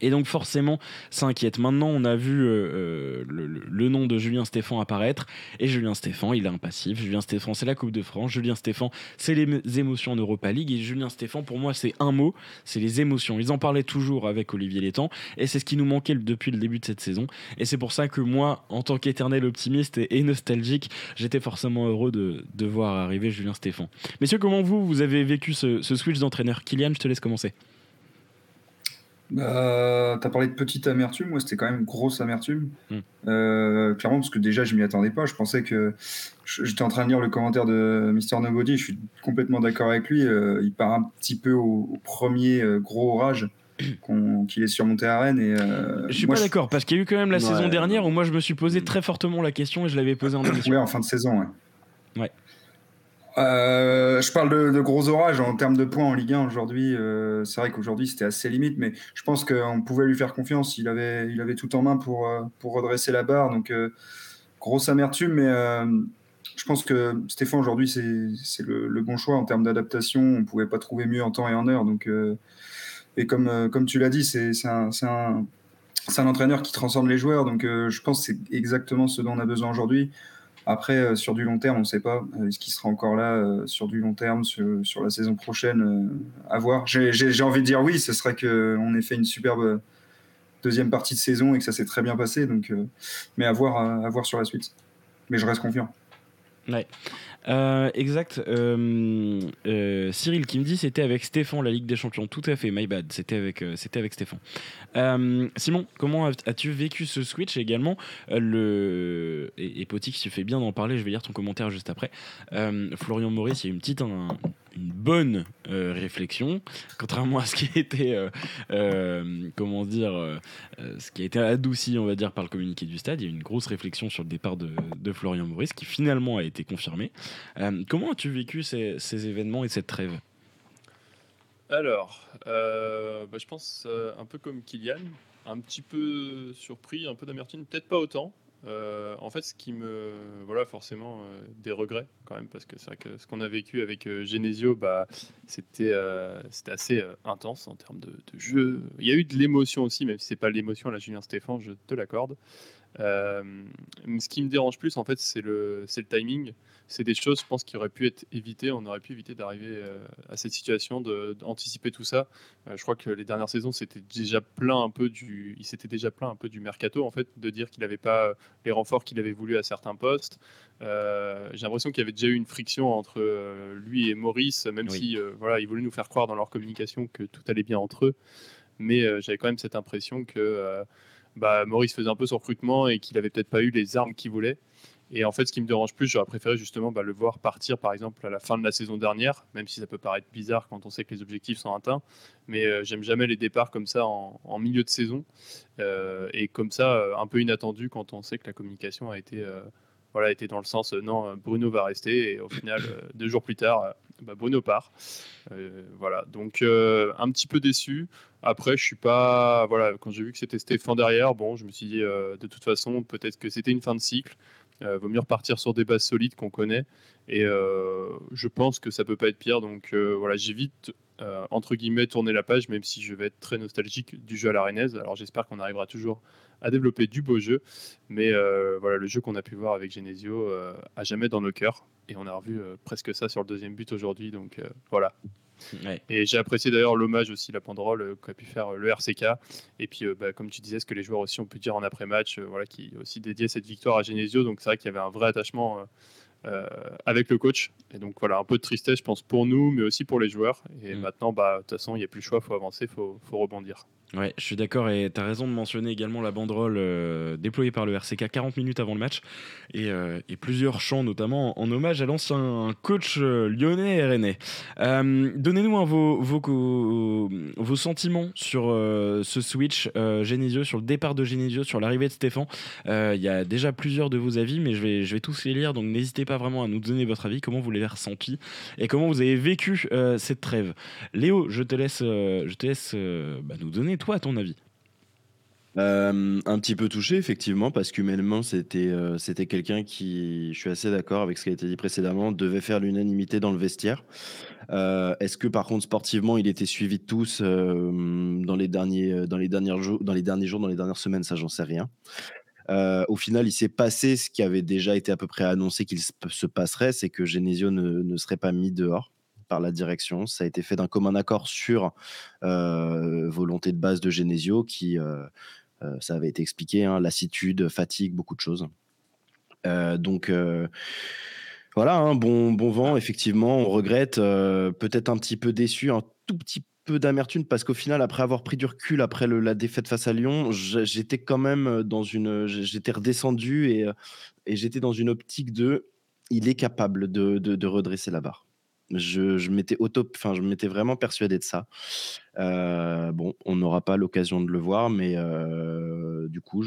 Et donc forcément, ça inquiète. Maintenant, on a vu euh, euh, le, nom de Julien Stéphan apparaître. Et Julien Stéphan, il est un passif. Julien Stéphan, c'est la Coupe de France. Julien Stéphan, c'est les émotions en Europa League. Et Julien Stéphan, pour moi, c'est un mot, c'est les émotions. Ils en parlaient toujours avec Olivier Létang. Et c'est ce qui nous manquait depuis le début de cette saison. Et c'est pour ça que moi, en tant qu'éternel optimiste et, nostalgique, j'étais forcément heureux de, de voir arriver Julien Stéphan. Messieurs, comment vous, vous avez vécu ce, ce switch d'entraîneur? Kylian, je te laisse commencer. Bah, tu as parlé de petite amertume, moi c'était quand même grosse amertume. Hmm. Euh, clairement, parce que déjà je m'y attendais pas. Je pensais que. J'étais en train de lire le commentaire de Mister Nobody, je suis complètement d'accord avec lui. Euh, il part un petit peu au, premier euh, gros orage qu'il est surmonté à Rennes. Et, je suis pas d'accord, parce qu'il y a eu quand même la saison dernière où moi je me suis posé très fortement la question et je l'avais posé en émission. Oui, en fin de saison, ouais. Ouais. Euh, je parle de, gros orages en termes de points en Ligue 1 aujourd'hui. Euh, c'est vrai qu'aujourd'hui c'était assez limite, mais je pense qu'on pouvait lui faire confiance. Il avait, il avait tout en main pour, euh, pour redresser la barre. Donc, grosse amertume, mais je pense que Stéphane aujourd'hui c'est le, le, bon choix en termes d'adaptation. On ne pouvait pas trouver mieux en temps et en heure. Donc, et comme, comme tu l'as dit, c'est un, un, un, entraîneur qui transforme les joueurs. Donc, je pense que c'est exactement ce dont on a besoin aujourd'hui. Après, euh, sur du long terme, on ne sait pas. Euh, est-ce qu'il sera encore là euh, sur du long terme, sur, la saison prochaine À voir. J'ai envie de dire oui, ce serait qu'on ait fait une superbe deuxième partie de saison et que ça s'est très bien passé. Donc, mais à voir, à voir sur la suite. Mais je reste confiant. Ouais. Exact. Cyril qui me dit c'était avec Stéphane la Ligue des Champions. Tout à fait, my bad. C'était avec, c'était avec Stéphane. Euh, Simon, comment as-tu vécu ce switch également? Euh, le... Et, et Potik, tu fais bien d'en parler, je vais lire ton commentaire juste après. Euh, Florian Maurice, il y a une petite, une bonne réflexion, contrairement à ce qui a été, comment dire, ce qui a été adouci, on va dire, par le communiqué du stade. Il y a une grosse réflexion sur le départ de, Florian Maurice, qui finalement a été confirmé. comment as-tu vécu ces, événements et cette trêve? Alors, euh, bah, je pense euh, un peu comme Kylian, un petit peu surpris, un peu d'amertume, peut-être pas autant. Euh, en fait, ce qui me. Voilà, forcément, des regrets quand même, parce que c'est vrai que ce qu'on a vécu avec Genesio, bah, c'était c'était assez intense en termes de, jeu. Il y a eu de l'émotion aussi, même si c'est pas l'émotion à la Julien Stéphane, je te l'accorde. Ce qui me dérange plus, en fait, c'est le, le timing c'est des choses, je pense, qui auraient pu être évitées. On aurait pu éviter d'arriver euh, à cette situation, d'anticiper tout ça. Euh, je crois que les dernières saisons, c'était déjà plein un peu du, il s'était déjà plein un peu du mercato en fait, de dire qu'il n'avait pas les renforts qu'il avait voulu à certains postes. Euh, j'ai l'impression qu'il y avait déjà eu une friction entre lui et Maurice, même si voilà, ils voulaient nous faire croire dans leur communication que tout allait bien entre eux. Mais j'avais quand même cette impression que bah, Maurice faisait un peu son recrutement et qu'il n'avait peut-être pas eu les armes qu'il voulait. Et en fait, ce qui me dérange plus, j'aurais préféré justement bah, le voir partir, par exemple, à la fin de la saison dernière, même si ça peut paraître bizarre quand on sait que les objectifs sont atteints. Mais euh, j'aime jamais les départs comme ça en, milieu de saison. Euh, et comme ça, euh, un peu inattendu quand on sait que la communication a été, voilà, été dans le sens non, Bruno va rester. Et au final, deux jours plus tard, bah, part. voilà, donc un petit peu déçu. Après, je suis pas. Voilà, quand j'ai vu que c'était Stéphane derrière, bon, je me suis dit, de toute façon, peut-être que c'était une fin de cycle. Euh, vaut mieux repartir sur des bases solides qu'on connaît. Et euh, je pense que ça peut pas être pire. Donc euh, voilà, j'évite entre guillemets tourner la page, même si je vais être très nostalgique du jeu à l'arénaise. Alors j'espère qu'on arrivera toujours à développer du beau jeu. Mais voilà, le jeu qu'on a pu voir avec Genesio a jamais dans nos cœurs. Et on a revu presque ça sur le deuxième but aujourd'hui. Donc voilà, et j'ai apprécié d'ailleurs l'hommage aussi, la banderole euh, qu'a pu faire euh, le RCK. Et puis, euh, bah, comme tu disais, ce que les joueurs aussi ont pu dire en après-match, voilà, qui aussi dédié cette victoire à Genesio. Donc, c'est vrai qu'il y avait un vrai attachement. Avec le coach. Et donc voilà, un peu de tristesse, je pense, pour nous, mais aussi pour les joueurs. Et mm. maintenant, bah, de toute façon, il n'y a plus le choix, il faut avancer, il faut, faut, rebondir. Ouais, je suis d'accord et tu as raison de mentionner également la banderole euh, déployée par le RCK 40 minutes avant le match et, euh, et plusieurs chants notamment en hommage à l'ancien coach euh, lyonnais et rennais. Donnez-nous vos, vos, vos, sentiments sur ce switch Genesio, sur le départ de Genesio, sur l'arrivée de Stéphane. Il y a déjà plusieurs de vos avis, mais je vais, je vais tous les lire, donc n'hésitez pas vraiment à nous donner votre avis, comment vous l'avez ressenti et comment vous avez vécu cette trêve? Léo, je te laisse, je te laisse bah, nous donner toi, à ton avis euh, un petit peu touché, effectivement, parce qu'humainement, c'était euh, c'était quelqu'un qui, je suis assez d'accord avec ce qui a été dit précédemment, devait faire l'unanimité dans le vestiaire. Euh, est-ce que, par contre, sportivement, il était suivi de tous dans, les derniers, jours, dans les dernières semaines Ça, j'en sais rien. au final, il s'est passé ce qui avait déjà été à peu près annoncé qu'il se passerait, c'est que Genesio ne, ne serait pas mis dehors par la direction. Ça a été fait d'un commun accord sur euh, volonté de base de Genesio, qui, euh, euh, ça avait été expliqué, hein, lassitude, fatigue, beaucoup de choses. donc voilà, un hein, bon, bon vent, effectivement. On regrette, peut-être un petit peu déçu, un tout petit peu d'amertume parce qu'au final, après avoir pris du recul après la défaite face à Lyon, j'étais quand même dans une. J'étais redescendu et, j'étais dans une optique de. Il est capable de- de redresser la barre. Je, m'étais auto, je m'étais vraiment persuadé de ça. Euh, bon, on n'aura pas l'occasion de le voir, mais euh, du coup,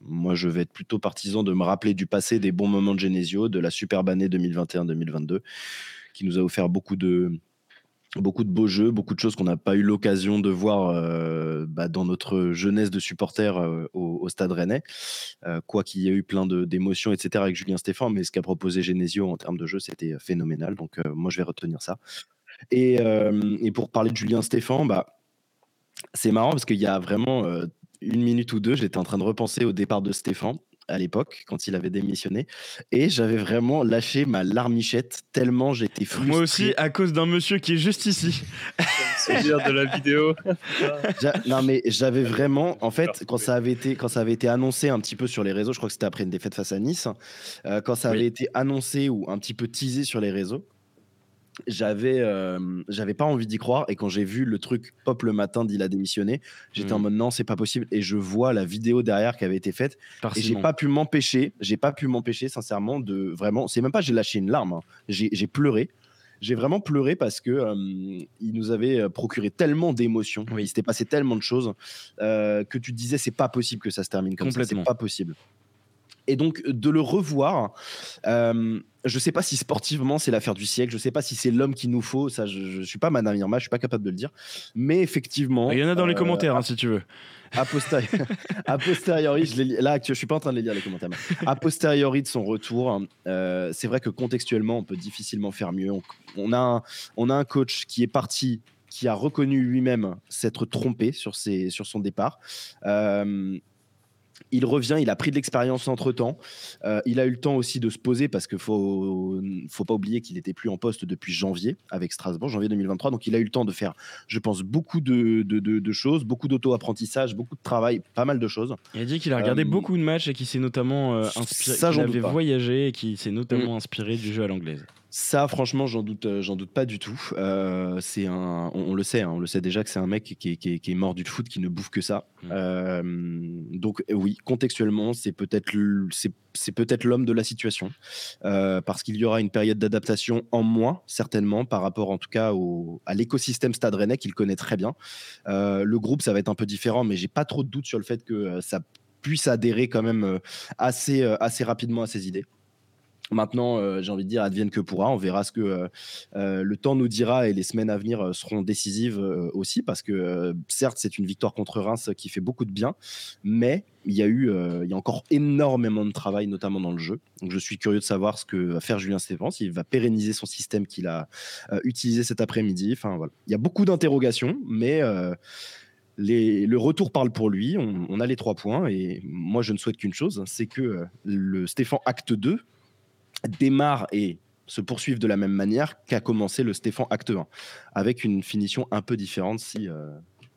moi, je vais être plutôt partisan de me rappeler du passé, des bons moments de Genesio, de la superbe année 2021-2022, qui nous a offert beaucoup de, beaucoup de beaux jeux, beaucoup de choses qu'on n'a pas eu l'occasion de voir euh, bah, dans notre jeunesse de supporters euh, au, Stade Rennais. Euh, quoi qu'il y ait eu plein d'émotions, etc. avec Julien Stéphan, mais ce qu'a proposé Genesio en termes de jeu, c'était phénoménal. Donc, moi, je vais retenir ça. Et, pour parler de Julien Stéphan, bah, c'est marrant parce qu'il y a vraiment une minute ou deux, j'étais en train de repenser au départ de Stéphan à l'époque, quand il avait démissionné, et j'avais vraiment lâché ma larmichette tellement j'étais frustré. Moi aussi, à cause d'un monsieur qui est juste ici. de la vidéo. Non mais j'avais vraiment, en fait, quand ça avait été, quand ça avait été annoncé un petit peu sur les réseaux, je crois que c'était après une défaite face à Nice, euh, quand ça avait Oui. été annoncé ou un petit peu teasé sur les réseaux, j'avais, euh, j'avais pas envie d'y croire et quand j'ai vu le truc pop le matin d'il a démissionné, j'étais en Mhm. mode non c'est pas possible et je vois la vidéo derrière qui avait été faite Par et j'ai pas pu m'empêcher, j'ai pas pu m'empêcher sincèrement de vraiment, c'est même pas j'ai lâché une larme, hein. j'ai pleuré. J'ai vraiment pleuré parce que euh, il nous avait euh, procuré tellement d'émotions, Oui. il s'était passé tellement de choses euh, que tu disais c'est pas possible que ça se termine comme ça, c'est pas possible. Et donc de le revoir, euh, je sais pas si sportivement c'est l'affaire du siècle, je sais pas si c'est l'homme qu'il nous faut, ça je, je suis pas Madame Irma, je suis pas capable de le dire, mais effectivement. Il y en a dans les euh, commentaires, hein, si tu veux. a, posteri- a posteriori, je les là, je suis pas en train de les lire les commentaires. mais a posteriori de son retour, euh, c'est vrai que contextuellement, on peut difficilement faire mieux. On, on a, un, on a un coach qui est parti, qui a reconnu lui-même s'être trompé sur, ses, sur son départ. Euh, il revient, il a pris de l'expérience entre temps. Euh, il a eu le temps aussi de se poser parce qu'il faut, faut pas oublier qu'il n'était plus en poste depuis janvier avec Strasbourg, janvier 2023. Donc il a eu le temps de faire, je pense, beaucoup de, de- de- de choses, beaucoup d'auto-apprentissage, beaucoup de travail, pas mal de choses. Il a dit qu'il a regardé Euh, beaucoup de matchs et qu'il s'est notamment euh, inspiré. ça, j'en avait pas. voyagé et qu'il s'est notamment inspiré du jeu à l'anglaise. Ça, franchement, j'en doute, euh, j'en doute pas du tout. Euh, c'est un, on, on le sait, hein, on le sait déjà que c'est un mec qui est, qui est- qui est mort du foot, qui ne bouffe que ça. Mm. Euh, donc oui, contextuellement, c'est peut-être, c'est, l'homme de la situation, euh, parce qu'il y aura une période d'adaptation en moins, certainement, par rapport en tout cas au, à l'écosystème Stade Rennais qu'il connaît très bien. Le groupe, ça va être un peu différent, mais j'ai pas trop de doute sur le fait que ça puisse adhérer quand même assez, assez rapidement à ses idées. Maintenant, euh, j'ai envie de dire, advienne que pourra. On verra ce que euh, euh, le temps nous dira et les semaines à venir seront décisives aussi, parce que certes, c'est une victoire contre Reims qui fait beaucoup de bien, mais il y a eu, il y a encore énormément de travail, notamment dans le jeu. Donc, je suis curieux de savoir ce que va faire Julien Stéphane, s'il va pérenniser son système qu'il a utilisé cet après-midi. Enfin voilà, il y a beaucoup d'interrogations, mais le retour parle pour lui. On, on a les trois points et moi, je ne souhaite qu'une chose, c'est que le Stéphane Acte 2 démarre et se poursuive de la même manière qu'a commencé le Stéphane Acte 1, avec une finition un peu différente si, euh,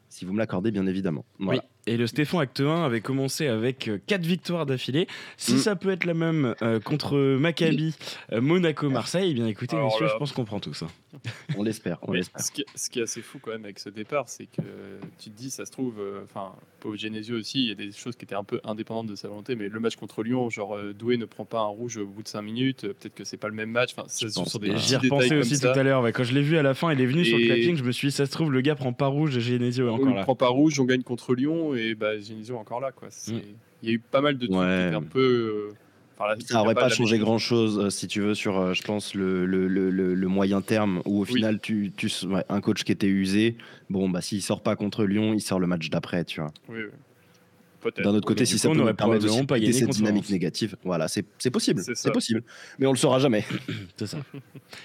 si vous me l'accordez, bien évidemment. Voilà. Et le Stéphane Acte 1 avait commencé avec 4 victoires d'affilée. Si Mm. ça peut être la même euh, contre Maccabi, euh, Monaco, Marseille, eh bien écoutez, Alors messieurs, là- je pense qu'on prend tout ça. On l'espère, on Mais l'espère. ce, qui, ce qui est assez fou quand même avec ce départ, c'est que tu te dis, ça se trouve, euh, enfin, pour Genesio aussi, il y a des choses qui étaient un peu indépendantes de sa volonté, mais le match contre Lyon, genre euh, Doué ne prend pas un rouge au bout de 5 minutes, euh, peut-être que c'est pas le même match, enfin, J'y repensais aussi ça. tout à l'heure. Quand je l'ai vu à la fin, il est venu sur le clapping. Je me suis dit, ça se trouve, le gars prend pas rouge, Genesio est On encore ne là. prend pas rouge, on gagne contre Lyon, et bah, Genesio encore là, quoi. Mm. Il y a eu pas mal de trucs Ouais. un peu. euh, enfin, là, Ça n'aurait pas changé grand chose, si tu veux, sur, euh, je pense, le, le, le, le- le moyen terme, où au Oui. final, tu, tu, ouais, un coach qui était usé, bon, bah, s'il sort pas contre Lyon, il sort le match d'après, tu vois. Oui, oui. D'un autre côté, si coup, ça on peut nous permettre pas de gagné cette dynamique négative, voilà, c'est possible, C'est possible, mais on le saura jamais. C'est ça.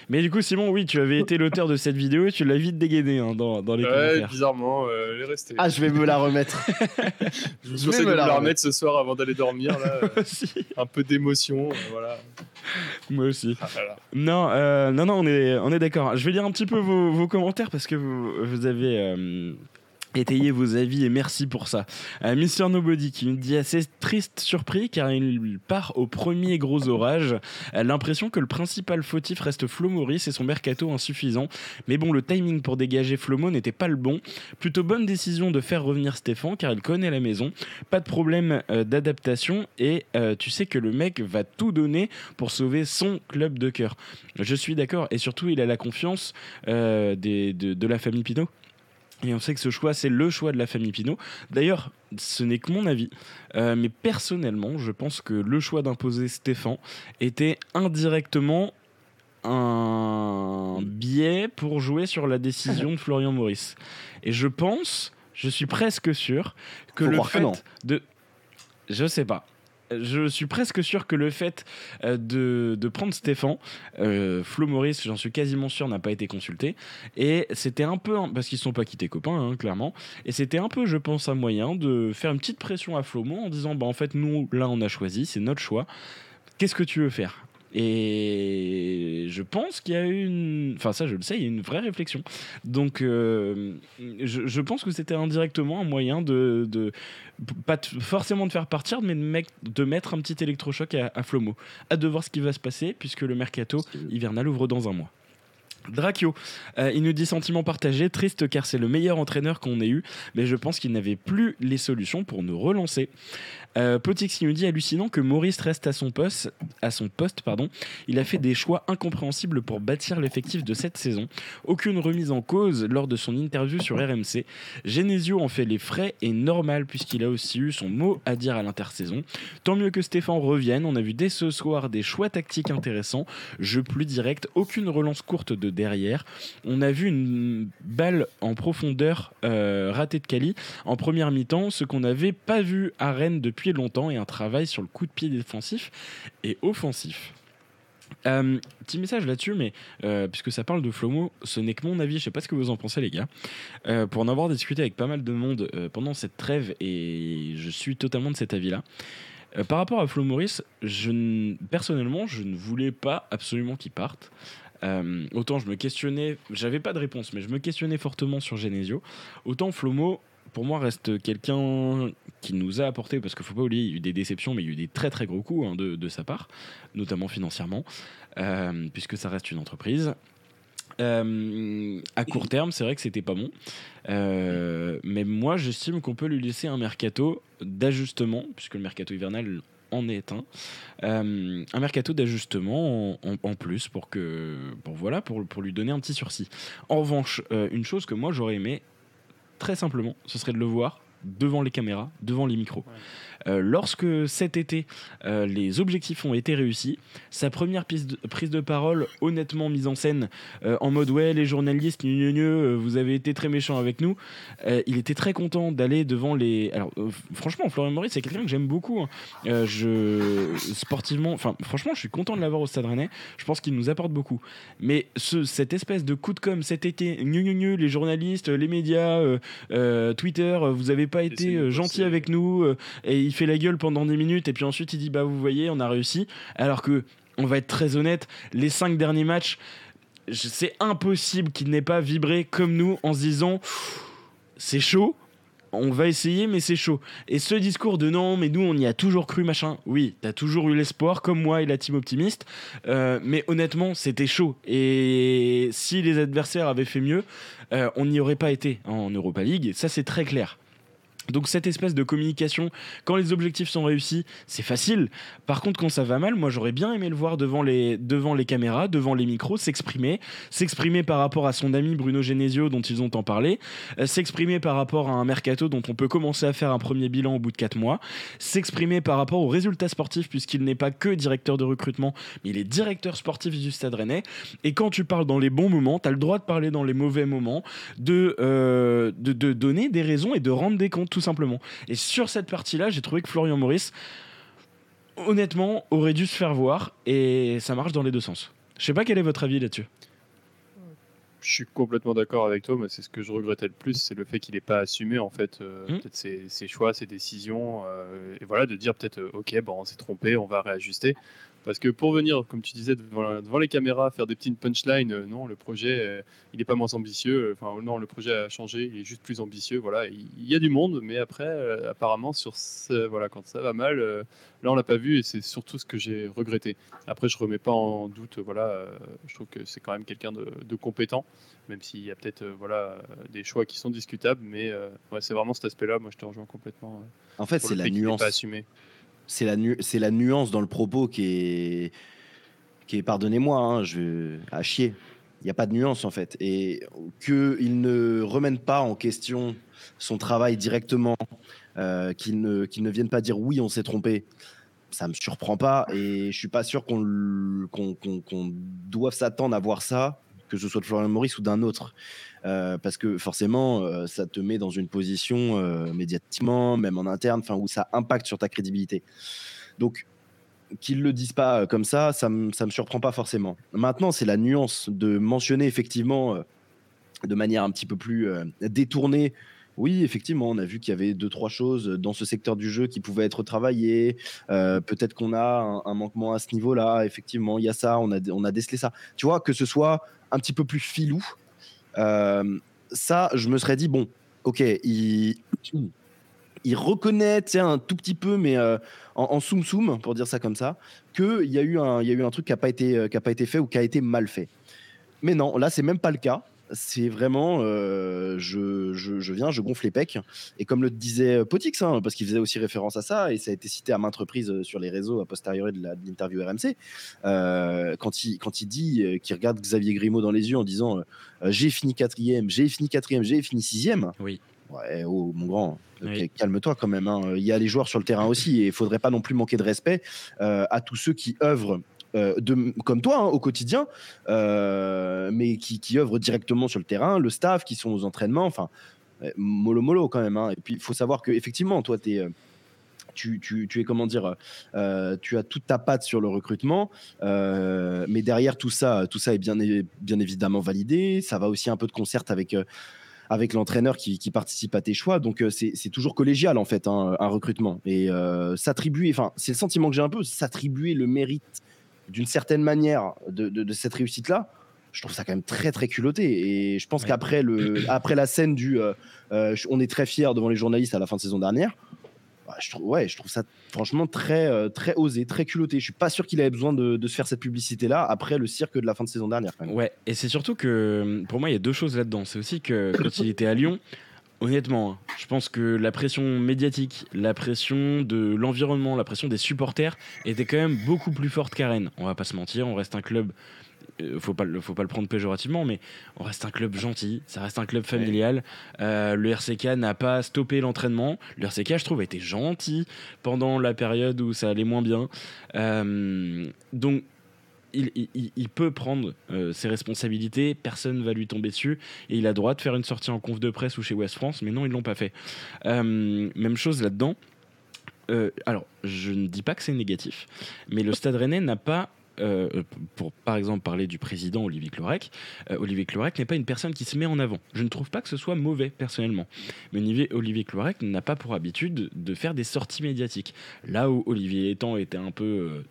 Mais du coup, Simon, oui, tu avais été l'auteur de cette vidéo et tu l'as vite dégainé hein, dans, dans les Ouais, commentaires. bizarrement, euh, elle est restée. Ah, je vais me la remettre. je vous je vais conseille me de la remettre. remettre ce soir avant d'aller dormir, là. euh, Aussi. un peu d'émotion, euh, voilà. Moi aussi. Ah, voilà. Non, euh, non, non, on est, on est d'accord. Je vais lire un petit peu vos, vos commentaires parce que vous, vous avez, euh, Étayez vos avis et merci pour ça. Euh, Nobody qui nous dit assez triste surpris car il part au premier gros orage. Euh, L'impression que le principal fautif reste Flo Maurice et son mercato insuffisant. Mais bon, le timing pour dégager Flomo n'était pas le bon. Plutôt bonne décision de faire revenir Stéphane car il connaît la maison. Pas de problème euh, d'adaptation et euh, tu sais que le mec va tout donner pour sauver son club de cœur. Je suis d'accord et surtout il a la confiance de, de la famille Pinot. Et on sait que ce choix, c'est le choix de la famille Pinot. D'ailleurs, ce n'est que mon avis. Euh, mais personnellement, je pense que le choix d'imposer Stéphane était indirectement un biais pour jouer sur la décision de Florian Maurice. Et je pense, je suis presque sûr que Faut le que fait de... Je sais pas. Je suis presque sûr que le fait euh, de, prendre Stéphane, euh, Flo Maurice, j'en suis quasiment sûr, n'a pas été consulté. Et c'était un peu, parce qu'ils ne sont pas quittés copains, hein, clairement. Et c'était un peu, je pense, un moyen de faire une petite pression à Flomo en disant, bah en fait, nous, là, on a choisi, c'est notre choix. Qu'est-ce que tu veux faire? Et je pense qu'il y a eu une. Enfin, ça, je le sais, il y a une vraie réflexion. Donc, euh, je, je pense que c'était indirectement un moyen de. de pas de- forcément de faire partir, mais de, mec- de mettre un petit électrochoc à, à Flomo. À de voir ce qui va se passer, puisque le mercato hivernal ouvre dans un mois. Dracchio, euh, il nous dit sentiment partagé, triste car c'est le meilleur entraîneur qu'on ait eu, mais je pense qu'il n'avait plus les solutions pour nous relancer. Euh, Potix nous dit hallucinant que Maurice reste à son poste, à son poste pardon. Il a fait des choix incompréhensibles pour bâtir l'effectif de cette saison. Aucune remise en cause lors de son interview sur RMC. Genesio en fait les frais et normal puisqu'il a aussi eu son mot à dire à l'intersaison. Tant mieux que Stéphane revienne. On a vu dès ce soir des choix tactiques intéressants. Jeu plus direct, aucune relance courte de derrière. On a vu une balle en profondeur euh, ratée de Cali en première mi-temps, ce qu'on n'avait pas vu à Rennes depuis longtemps, et un travail sur le coup de pied défensif et offensif. Euh, petit message là-dessus, mais euh, puisque ça parle de Flomo, ce n'est que mon avis, je sais pas ce que vous en pensez les gars. Pour en avoir discuté avec pas mal de monde pendant cette trêve, et je suis totalement de cet avis-là. Par rapport à Flo Maurice, personnellement, je ne voulais pas absolument qu'il parte. Euh, autant je me questionnais, j'avais pas de réponse, mais je me questionnais fortement sur Genesio. Autant Flomo, pour moi, reste quelqu'un qui nous a apporté, parce qu'il faut pas oublier, il y a eu des déceptions, mais il y a eu des très très gros coups hein, de, sa part, notamment financièrement, euh, puisque ça reste une entreprise. Euh, à court terme, c'est vrai que c'était pas bon. Mais moi, j'estime qu'on peut lui laisser un mercato d'ajustement, puisque le mercato hivernal en est un. Euh, un mercato d'ajustement en, plus pour que pour voilà pour, lui donner un petit sursis. En revanche, euh, une chose que moi j'aurais aimé très simplement, ce serait de le voir devant les caméras, devant les micros. Lorsque cet été, euh, les objectifs ont été réussis, sa première prise de, prise de parole, honnêtement mise en scène, euh, en mode ouais, les journalistes, gnu, euh, vous avez été très méchants avec nous, euh, il était très content d'aller devant les. Alors, euh, franchement, Florian Maurice, c'est quelqu'un que j'aime beaucoup. hein. Euh, je... Sportivement, enfin, franchement, je suis content de l'avoir au Stade Rennais. Je pense qu'il nous apporte beaucoup. Mais ce, cette espèce de coup de com cet été, gnu, gnu, les journalistes, les médias, euh, euh, Twitter, euh, vous avez pas été euh, gentils avec nous, euh, et il fait la gueule pendant des minutes, et puis ensuite il dit bah vous voyez, on a réussi. Alors que, on va être très honnête, les cinq derniers matchs, c'est impossible qu'il n'ait pas vibré comme nous en se disant c'est chaud. On va essayer, mais c'est chaud. Et ce discours de non, mais nous, on y a toujours cru, machin. Oui, t'as toujours eu l'espoir, comme moi et la team optimiste. Euh, mais honnêtement, c'était chaud. Et si les adversaires avaient fait mieux, euh, on n'y aurait pas été en Europa League. Ça, c'est très clair. Donc cette espèce de communication, quand les objectifs sont réussis, c'est facile. Par contre, quand ça va mal, moi j'aurais bien aimé le voir devant les, devant les caméras, devant les micros, s'exprimer, s'exprimer par rapport à son ami Bruno Genesio dont ils ont tant parlé, euh, s'exprimer par rapport à un mercato dont on peut commencer à faire un premier bilan au bout de 4 mois, s'exprimer par rapport aux résultats sportifs puisqu'il n'est pas que directeur de recrutement, mais il est directeur sportif du Stade Rennais. Et quand tu parles dans les bons moments, tu as le droit de parler dans les mauvais moments, euh, de, de donner des raisons et de rendre des comptes tout simplement. Et sur cette partie-là, j'ai trouvé que Florian Maurice, honnêtement, aurait dû se faire voir et ça marche dans les deux sens. Je sais pas quel est votre avis là-dessus. Je suis complètement d'accord avec toi, mais c'est ce que je regrettais le plus, c'est le fait qu'il n'ait pas assumé en fait euh, Mm. ses, ses choix, ses décisions, euh, et voilà de dire peut-être euh, ok bon on s'est trompé, on va réajuster, Parce que pour venir, comme tu disais, devant, les caméras, faire des petites punchlines, euh, non, le projet, euh, il n'est pas moins ambitieux. Enfin, non, le projet a changé, il est juste plus ambitieux. Voilà, il, y a du monde, mais après, apparemment, sur voilà, quand ça va mal, là, on l'a pas vu et c'est surtout ce que j'ai regretté. Après, je remets pas en doute. Voilà, je trouve que c'est quand même quelqu'un de, de, compétent, même s'il y a peut-être voilà des choix qui sont discutables, mais ouais, c'est vraiment cet aspect-là. Moi, je te rejoins complètement. En fait, c'est la nuance. C'est la, nuance dans le propos qui est, qui est pardonnez-moi, hein, je à chier. Il n'y a pas de nuance en fait. Et qu'il ne remène pas en question son travail directement, euh, qu'il ne, vienne pas dire oui, on s'est trompé, ça me surprend pas. Et je suis pas sûr qu'on doive s'attendre à voir ça, que ce soit de Florian Maurice ou d'un autre. Euh, parce que forcément, euh, ça te met dans une position euh, médiatiquement, même en interne, où ça impacte sur ta crédibilité. Donc, qu'ils le disent pas comme ça, ça me me surprend pas forcément. Maintenant, c'est la nuance de mentionner effectivement de manière un petit peu plus détournée. Oui, effectivement, on a vu qu'il y avait deux trois choses dans ce secteur du jeu qui pouvaient être travaillées. Peut-être qu'on a un, manquement à ce niveau-là. Effectivement, il y a ça. On a décelé ça. Tu vois que ce soit un petit peu plus filou ça, je me serais dit, bon, ok, il, reconnaît un tout petit peu, mais euh, en, soum soum, pour dire ça comme ça, qu'il y, y a eu un truc qui n'a pas, été, a pas été fait ou qui a été mal fait. Mais non, là, c'est même pas le cas c'est vraiment, euh, je, je, viens, je gonfle les pecs. Et comme le disait Potix, hein, parce qu'il faisait aussi référence à ça, et ça a été cité à maintes reprises euh, sur les réseaux a posteriori de l'interview RMC, euh, quand, il, quand il dit qu'il regarde Xavier Grimaud dans les yeux en disant J'ai fini quatrième, j'ai fini quatrième, j'ai fini sixième. Oui. Ouais, oh, mon grand, calme-toi quand même. Hein. Il y a les joueurs sur le terrain aussi, et il faudrait pas non plus manquer de respect à tous ceux qui œuvrent euh, comme toi hein, au quotidien, euh, mais qui, qui œuvrent directement sur le terrain, le staff, qui sont aux entraînements, enfin, mollo mollo quand même. Hein. Et puis il faut savoir que effectivement, toi, es, euh, tu, tu, tu, es comment dire, tu as toute ta patte sur le recrutement, mais derrière tout ça, tout ça est bien, évidemment validé. Ça va aussi un peu de concert avec l'entraîneur qui, qui, participe à tes choix. Donc c'est toujours collégial en fait hein, un recrutement et s'attribuer, enfin c'est le sentiment que j'ai un peu, s'attribuer le mérite d'une certaine manière de, cette réussite-là, je trouve ça quand même très très culotté. Et je pense qu'après le, après la scène du, euh, euh, on est très fiers devant les journalistes à la fin de saison dernière. Bah, je trouve, ouais, je trouve ça franchement très euh, très osé, très culotté. Je suis pas sûr qu'il avait besoin de, se faire cette publicité-là après le cirque de la fin de saison dernière. Ouais, et c'est surtout que pour moi il y a deux choses là-dedans. C'est aussi que quand il était à Lyon, Honnêtement, hein, je pense que la pression médiatique, la pression de l'environnement, la pression des supporters était quand même beaucoup plus forte qu'à Rennes. On va pas se mentir, on reste un club euh, faut pas faut pas le prendre péjorativement mais on reste un club gentil ça reste un club familial. Euh, le RCK n'a pas stoppé l'entraînement. Le RCK je trouve a été gentil pendant la période où ça allait moins bien. Euh, donc il, peut prendre euh, ses responsabilités, personne va lui tomber dessus, et il a droit de faire une sortie en conf de presse ou chez West France, mais non, ils l'ont pas fait. Euh, même chose là-dedans. Euh, alors, je ne dis pas que c'est négatif, mais le Stade Rennais n'a pas pour par exemple parler du président Olivier Clorec, Olivier Clorec n'est pas une personne qui se met en avant. Je ne trouve pas que ce soit mauvais personnellement. Mais Olivier, Olivier Clorec n'a pas pour habitude de faire des sorties médiatiques. Là où Olivier Etan était un peu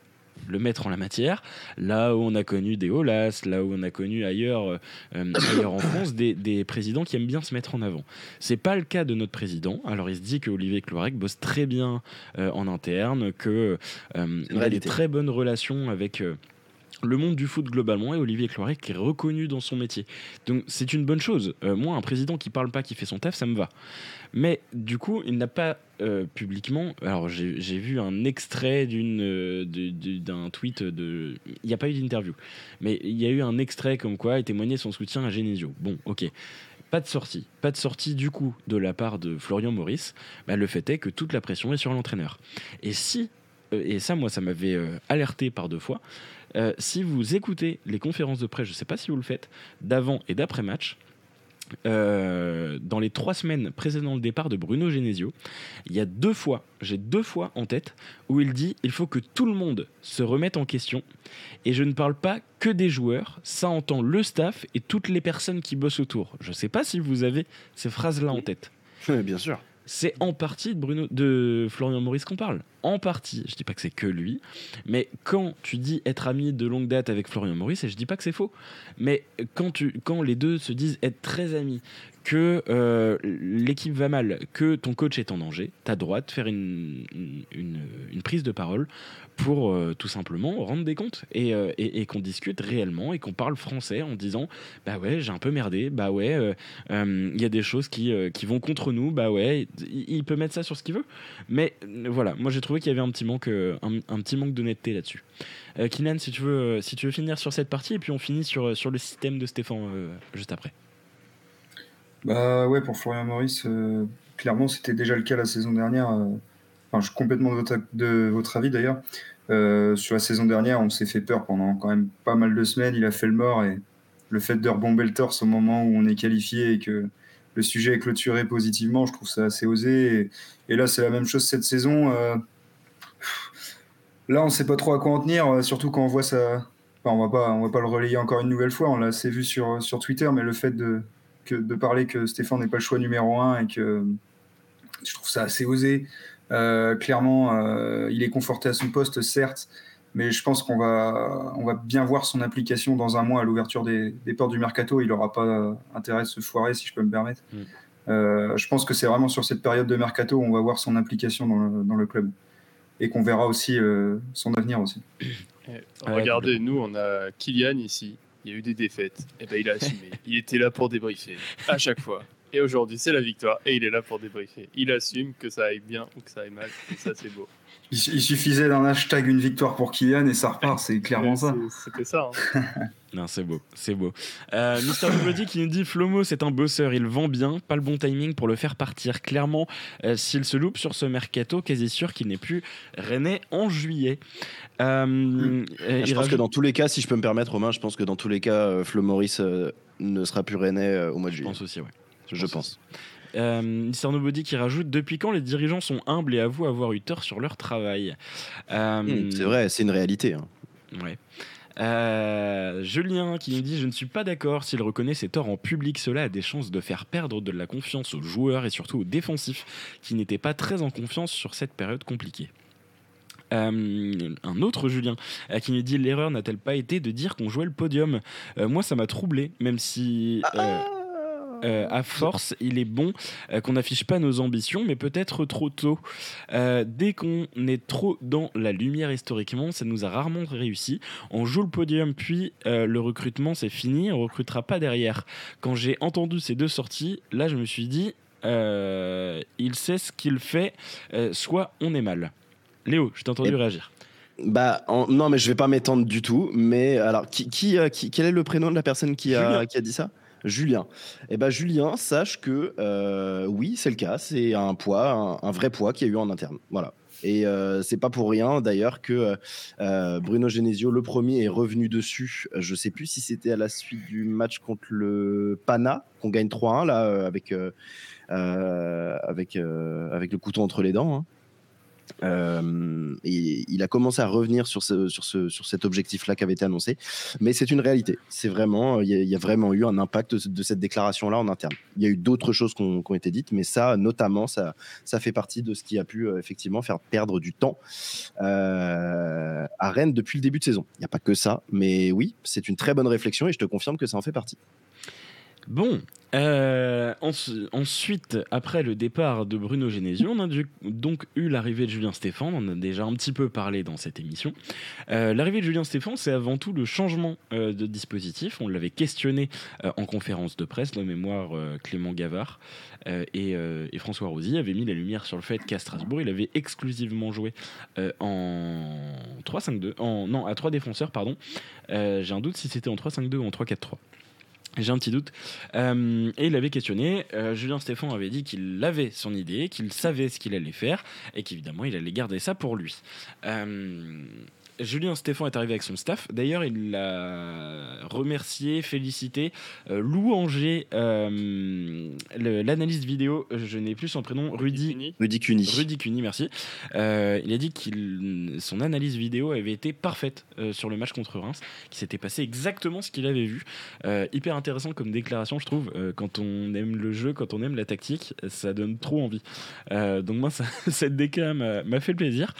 le mettre en la matière. Là où on a connu des Olas, là où on a connu ailleurs, euh, ailleurs en France des, présidents qui aiment bien se mettre en avant. C'est pas le cas de notre président. Alors il se dit que Olivier Clorec bosse très bien euh, en interne, que euh, il a des très bonnes relations avec le monde du foot globalement et Olivier Cloirec est reconnu dans son métier. Donc c'est une bonne chose. moi, un président qui parle pas, qui fait son taf, ça me va. Mais du coup, il n'a pas euh, publiquement. Alors, j'ai vu un extrait euh, d'un tweet de. Il n'y a pas eu d'interview, mais il y a eu un extrait comme quoi il témoignait son soutien à Genesio. Bon, ok. Pas de sortie. Pas de sortie du coup de la part de Florian Maurice. Bah, le fait est que toute la pression est sur l'entraîneur. Et si. Euh, et ça, moi, ça m'avait alerté par deux fois. Si vous écoutez les conférences de presse, je ne sais pas si vous le faites, d'avant et d'après match, euh, dans les trois semaines précédant le départ de Bruno Genesio, il y a deux fois, j'ai deux fois en tête, où il dit il faut que tout le monde se remette en question. Et je ne parle pas que des joueurs, ça entend le staff et toutes les personnes qui bossent autour. Je ne sais pas si vous avez ces phrases-là en tête. bien sûr. C'est en partie de, Bruno, de Florian Maurice qu'on parle. En partie. Je dis pas que c'est que lui. Mais quand tu dis être ami de longue date avec Florian Maurice, et je dis pas que c'est faux, mais quand, tu, quand les deux se disent être très amis, que euh, l'équipe va mal, que ton coach est en danger, tu as droit de faire une, prise de parole pour euh, tout simplement rendre des comptes et, euh, et, qu'on discute réellement et qu'on parle français en disant bah ouais j'ai un peu merdé bah ouais il y a des choses qui, vont contre nous bah ouais il, peut mettre ça sur ce qu'il veut. Mais voilà moi j'ai trouvé qu'il y avait un petit manque un, petit manque d'honnêteté là-dessus. Kinan si tu veux si tu veux finir sur cette partie et puis on finit sur, sur le système de Stéphane juste après bah ouais, pour Florian Maurice, euh, clairement, c'était déjà le cas la saison dernière. Euh, enfin, je suis complètement de votre, avis d'ailleurs. Euh, sur la saison dernière, on s'est fait peur pendant quand même pas mal de semaines. Il a fait le mort et le fait de rebomber le torse au moment où on est qualifié et que le sujet est clôturé positivement, je trouve ça assez osé. Et, là, c'est la même chose cette saison. Là, on sait pas trop à quoi en tenir, surtout quand on voit ça. Enfin, on va pas, on va pas le relayer encore une nouvelle fois. On l'a assez vu sur, sur Twitter, mais le fait de, que de parler que Stéphane n'est pas le choix numéro un et que je trouve ça assez osé. Euh, clairement, euh, il est conforté à son poste, certes, mais je pense qu'on va, on va bien voir son application dans un mois à l'ouverture des, des, portes du mercato. Il n'aura pas intérêt de se foirer, si je peux me permettre. Mm. Euh, je pense que c'est vraiment sur cette période de mercato où on va voir son implication dans le, dans le club et qu'on verra aussi euh, son avenir aussi. regardez, nous, on a Kylian ici, il y a eu des défaites, et eh ben il a assumé. il était là pour débriefer à chaque fois. Et aujourd'hui, c'est la victoire et il est là pour débriefer. Il assume que ça aille bien ou que ça aille mal, et ça, c'est beau. Il, suffisait d'un hashtag une victoire pour Kylian et ça repart, c'est clairement ça. C'était ça. Hein. non, c'est beau, c'est beau. Euh, Mister qui nous dit Flomo, c'est un bosseur, il vend bien, pas le bon timing pour le faire partir. Clairement, euh, s'il se loupe sur ce mercato, quasi sûr qu'il n'est plus René en juillet. Euh, mmh. Je pense que dans tous les cas, si je peux me permettre, Romain, je pense que dans tous les cas, euh, Flo Maurice euh, ne sera plus René au mois de juillet. Je pense aussi, ouais. Je, je pense. pense. Euh, Nobody qui rajoute Depuis quand les dirigeants sont humbles et avouent avoir eu tort sur leur travail euh, mmh, C'est vrai, c'est une réalité. Hein. Ouais. Euh, Julien qui nous dit Je ne suis pas d'accord. S'il reconnaît ses torts en public, cela a des chances de faire perdre de la confiance aux joueurs et surtout aux défensifs qui n'étaient pas très en confiance sur cette période compliquée. Euh, un autre Julien euh, qui nous dit l'erreur n'a-t-elle pas été de dire qu'on jouait le podium? Euh, Moi, ça m'a troublé, même si. Ah euh, à force, il est bon euh, qu'on n'affiche pas nos ambitions, mais peut-être trop tôt. Euh, dès qu'on est trop dans la lumière historiquement, ça nous a rarement réussi. On joue le podium, puis le recrutement, c'est fini, on recrutera pas derrière. Quand j'ai entendu ces deux sorties, là, je me suis dit, il sait ce qu'il fait, soit on est mal. Léo, je t'ai entendu Et... réagir. Bah en... non, mais je vais pas m'étendre du tout. Mais alors, qui, qui, qui, quel est le prénom de la personne qui a, qui a dit ça? Julien. Eh ben Julien, sache que euh, oui, c'est le cas. C'est un poids, un, vrai poids qu'il y a eu en interne. Voilà. Et euh, c'est pas pour rien d'ailleurs que euh, Bruno Genesio, le premier, est revenu dessus. Je sais plus si c'était à la suite du match contre le Pana, qu'on gagne 3-1 là, avec, avec, avec le couteau entre les dents. Hein. Euh, il a commencé à revenir sur, sur, sur cet objectif-là qui avait été annoncé. Mais c'est une réalité. C'est vraiment, il y, a, vraiment eu un impact de, cette déclaration-là en interne. Il y a eu d'autres choses qui ont, qui ont, été dites, mais ça, notamment, ça, ça fait partie de ce qui a pu euh, effectivement faire perdre du temps euh, à Rennes depuis le début de saison. Il n'y a pas que ça, mais oui, c'est une très bonne réflexion et je te confirme que ça en fait partie. Bon, euh, en, ensuite, après le départ de Bruno Genesio, on a donc eu l'arrivée de Julien Stéphane. On en a déjà un petit peu parlé dans cette émission. Euh, l'arrivée de Julien Stéphane, c'est avant tout le changement euh, de dispositif. On l'avait questionné euh, en conférence de presse, de mémoire Clément Gavard et, François Rosy avait mis la lumière sur le fait qu'à Strasbourg, il avait exclusivement joué en 3-5-2, en non à 3 défenseurs, pardon. J'ai un doute si c'était en 3-5-2 ou en 3-4-3. J'ai un petit doute. Euh, et il avait questionné. Euh, Julien Stéphan avait dit qu'il avait son idée, qu'il savait ce qu'il allait faire et qu'évidemment il allait garder ça pour lui. Euh, Julien Stéphane est arrivé avec son staff. D'ailleurs, il l'a remercié, félicité, euh, louangé euh, l'analyste vidéo. Je n'ai plus son prénom, Rudy. Rudy Cuny. Rudy Cuny, merci. Euh, il a dit que son analyse vidéo avait été parfaite euh, sur le match contre Reims, qu'il s'était passé exactement ce qu'il avait vu. Euh, hyper intéressant comme déclaration, je trouve. Euh, quand on aime le jeu, quand on aime la tactique, ça donne trop envie. Euh, donc moi, ça- cette décla m'a fait plaisir.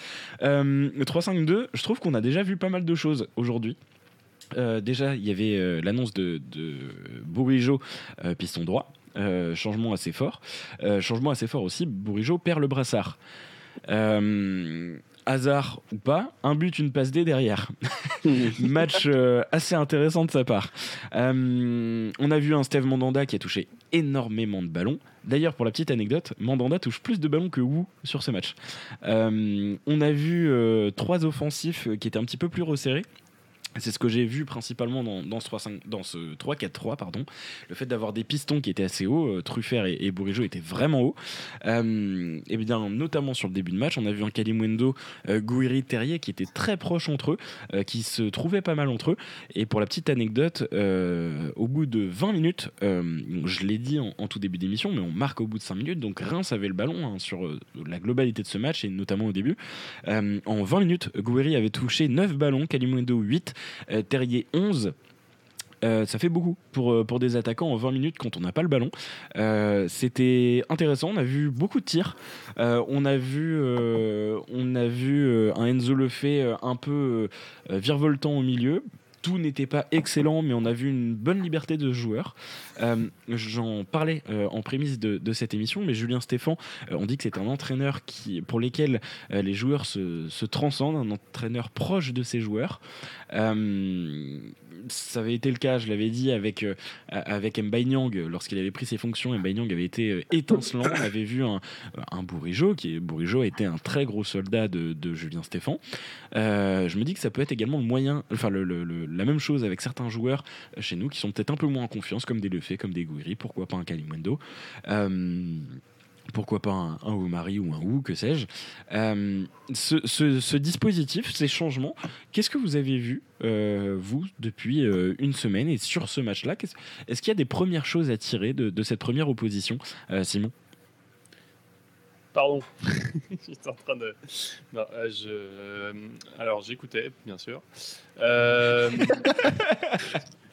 Euh, le 3-5-2, je trouve qu'on a déjà vu pas mal de choses aujourd'hui. Euh, déjà, il y avait euh, l'annonce de, de Bourigeau, euh, piston droit. Changement assez fort. Changement assez fort aussi, Bourigeau perd le brassard. Hasard ou pas, un but, une passe D derrière. Match assez intéressant de sa part. On a vu un Steve Mandanda qui a touché énormément de ballons. D'ailleurs, pour la petite anecdote, Mandanda touche plus de ballons que Wu sur ce match. Euh, on a vu euh, trois offensifs qui étaient un petit peu plus resserrés. C'est ce que j'ai vu principalement dans, ce 3-5 dans ce 3-4-3, pardon. Le fait d'avoir des pistons qui étaient assez hauts, euh, Truffert et, et étaient vraiment hauts. Euh, et bien, notamment sur le début de match, on a vu un Kalimwendo, euh, Gouiri, Terrier qui étaient très proches entre eux, euh, qui se trouvaient pas mal entre eux. Et pour la petite anecdote, au bout de 20 minutes, je l'ai dit en, tout début d'émission, mais on marque au bout de 5 minutes, donc Reims avait le ballon hein, sur la globalité de ce match et notamment au début. En 20 minutes, Gouiri avait touché 9 ballons, Kalimwendo 8, euh, Terrier 11. Euh, ça fait beaucoup pour, euh, pour des attaquants en 20 minutes quand on n'a pas le ballon. Euh, C'était intéressant, on a vu beaucoup de tirs. Euh, on a vu, euh, on a vu euh, un Enzo Lefebvre euh, un peu euh, virevoltant au milieu. Tout n'était pas excellent, mais on a vu une bonne liberté de joueur. Euh, J'en parlais euh, en prémisse de, de cette émission, mais Julien Stéphan, euh, on dit que c'est un entraîneur qui, pour lesquels les joueurs se, se transcendent, un entraîneur proche de ses joueurs. Ça avait été le cas, je l'avais dit, avec, avec Mbaye lorsqu'il avait pris ses fonctions. Mbaye avait été étincelant. On avait vu un, un Bourigeau, qui Bourigeau était un très gros soldat de, de Julien Stéphan. Je me dis que ça peut être également le moyen, enfin le, le- le- la même chose avec certains joueurs chez nous qui sont peut-être un peu moins en confiance, comme des Lefebvre, comme des Gouiri, pourquoi pas un Kalimwendo. Euh, pourquoi pas un, un ou un Ou, que sais-je. Euh, ce, ce- ce dispositif, ces changements, qu'est-ce que vous avez vu, euh, vous, depuis euh, une semaine et sur ce match-là Qu'est-ce- Est-ce qu'il y a des premières choses à tirer de, de cette première opposition, Euh, Simon? Pardon. J'étais en train de. Non, je... Alors, j'écoutais, bien sûr.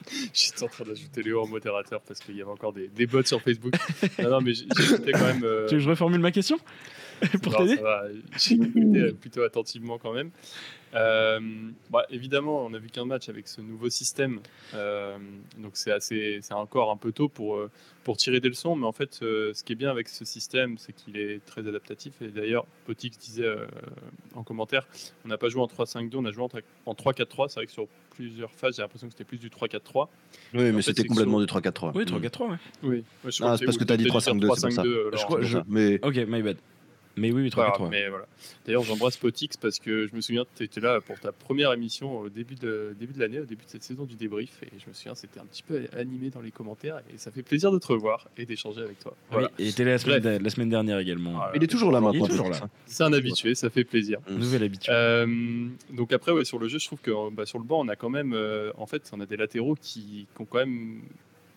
Euh... J'étais en train d'ajouter Léo en modérateur parce qu'il y avait encore des, des bots sur Facebook. Non, non, mais j- j'écoutais quand même. euh, Tu veux que je reformule ma question Pour t'aider ça va, J'écoutais plutôt attentivement quand même. Euh, bah, évidemment, on a vu qu'un match avec ce nouveau système, euh, donc c'est assez, c'est encore un peu tôt pour euh, pour tirer des leçons. Mais en fait, euh, ce qui est bien avec ce système, c'est qu'il est très adaptatif. Et d'ailleurs, Potix disait euh, en commentaire, on n'a pas joué en 3-5-2, on a joué en, tra- en 3-4-3. C'est vrai que sur plusieurs phases, j'ai l'impression que c'était plus du 3-4-3. Oui, mais c'était complètement que du 3-4-3. Oui, Mm. 3-4-3, ouais. Oui. Ah, c'est parce que t'as dit 3-5-2, c'est pour ça. Je crois- je- mais Ok, my bad. Mais oui, oui, 3-4-3. mais voilà. D'ailleurs, j'embrasse Potix parce que je me souviens que tu étais là pour ta première émission au début de, début de l'année, au début de cette saison du débrief. Et je me souviens, c'était un petit peu animé dans les commentaires. Et ça fait plaisir de te revoir et d'échanger avec toi. Voilà. Oui, et il était là la semaine, la semaine dernière également. Voilà. il est toujours là Il est maintenant. toujours là. C'est un habitué, ça fait plaisir. Nouvelle habitude. Euh, donc après, ouais, sur le jeu, je trouve que euh, bah, sur le banc, on a quand même, euh, en fait, on a des latéraux qui, qui ont quand même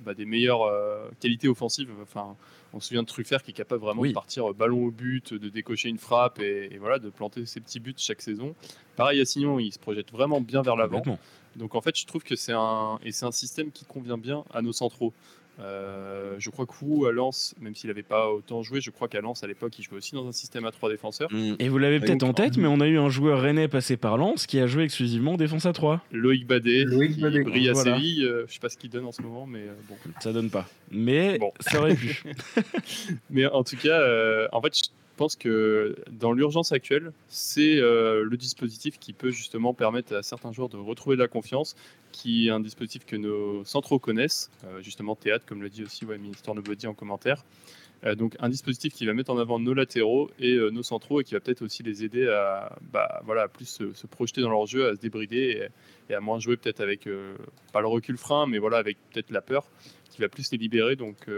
bah, des meilleures euh, qualités offensives. Enfin, on se souvient de Truffert qui est capable vraiment Oui. de partir euh, ballon au but, de décocher une frappe et, et voilà, de planter ses petits buts chaque saison. Pareil, Assignon, il se projette vraiment bien vers l'avant. Donc en fait, je trouve que c'est un et c'est un système qui convient bien à nos centraux. Euh, je crois que Wu à Lens, même s'il n'avait pas autant joué, je crois qu'à Lens à l'époque, il jouait aussi dans un système à trois défenseurs. Mm. Et vous l'avez Et peut-être en tête, mais on a eu un joueur rennais passé par Lens qui a joué exclusivement en défense à 3. Loïc Badet, Loïc qui Badet. brille à Voilà. Séville. euh, je sais pas ce qu'il donne en ce moment, mais euh, bon. Ça donne pas. Mais Bon. ça aurait pu. Mais en tout cas, euh, en fait, je pense que dans l'urgence actuelle, c'est euh, le dispositif qui peut justement permettre à certains joueurs de retrouver de la confiance, qui est un dispositif que nos centraux connaissent, euh, justement théâtre, comme l'a dit aussi ouais, Ministre Nobody en commentaire. Euh, donc un dispositif qui va mettre en avant nos latéraux et euh, nos centraux et qui va peut-être aussi les aider à, bah, voilà, plus se, projeter dans leur jeu, à se débrider et, et à moins jouer peut-être avec, pas le recul frein, mais voilà, avec peut-être la peur qui va plus les libérer. Donc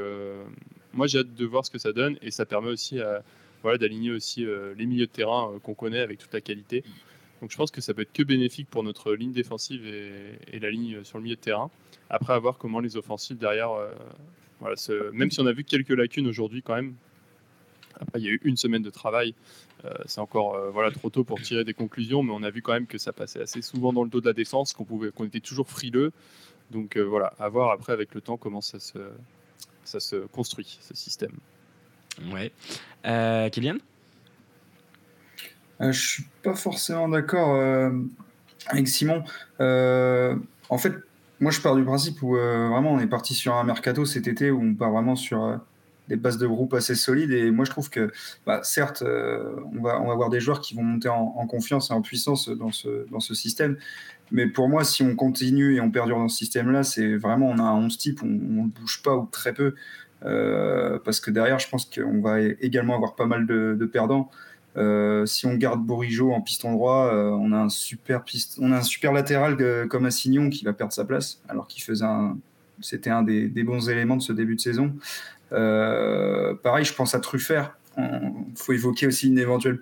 moi j'ai hâte de voir ce que ça donne et ça permet aussi à, voilà, d'aligner aussi euh, les milieux de terrain euh, qu'on connaît avec toute la qualité. Donc je pense que ça peut être que bénéfique pour notre ligne défensive et, la ligne sur le milieu de terrain. Après, à voir comment les offensives derrière, voilà, même si on a vu quelques lacunes aujourd'hui quand même. Après, il y a eu une semaine de travail. c'est encore voilà, trop tôt pour tirer des conclusions, mais on a vu quand même que ça passait assez souvent dans le dos de la défense, qu'on pouvait, était toujours frileux. Donc voilà, à voir après avec le temps comment ça se, ça se construit, ce système. Ouais. Euh, Kylian? Euh, Je suis pas forcément d'accord euh, avec Simon. Euh, en fait, moi je pars du principe où vraiment on est parti sur un mercato cet été où on part vraiment sur des bases de groupe assez solides. Et moi je trouve que, bah, certes, on, va, on va avoir des joueurs qui vont monter en, confiance et en puissance dans ce, dans ce système. Mais pour moi, si on continue et on perdure dans ce système-là, c'est vraiment, on a un 11 type, on ne bouge pas ou très peu. Euh, parce que derrière, je pense qu'on va également avoir pas mal de, perdants. Euh, si on garde Bourigeau en piston droit, euh, on, a un super on a un super latéral comme Assignon qui va perdre sa place, alors qu'il faisait un, c'était un des, bons éléments de ce début de saison. pareil, je pense à Truffert. Il faut évoquer aussi une éventuelle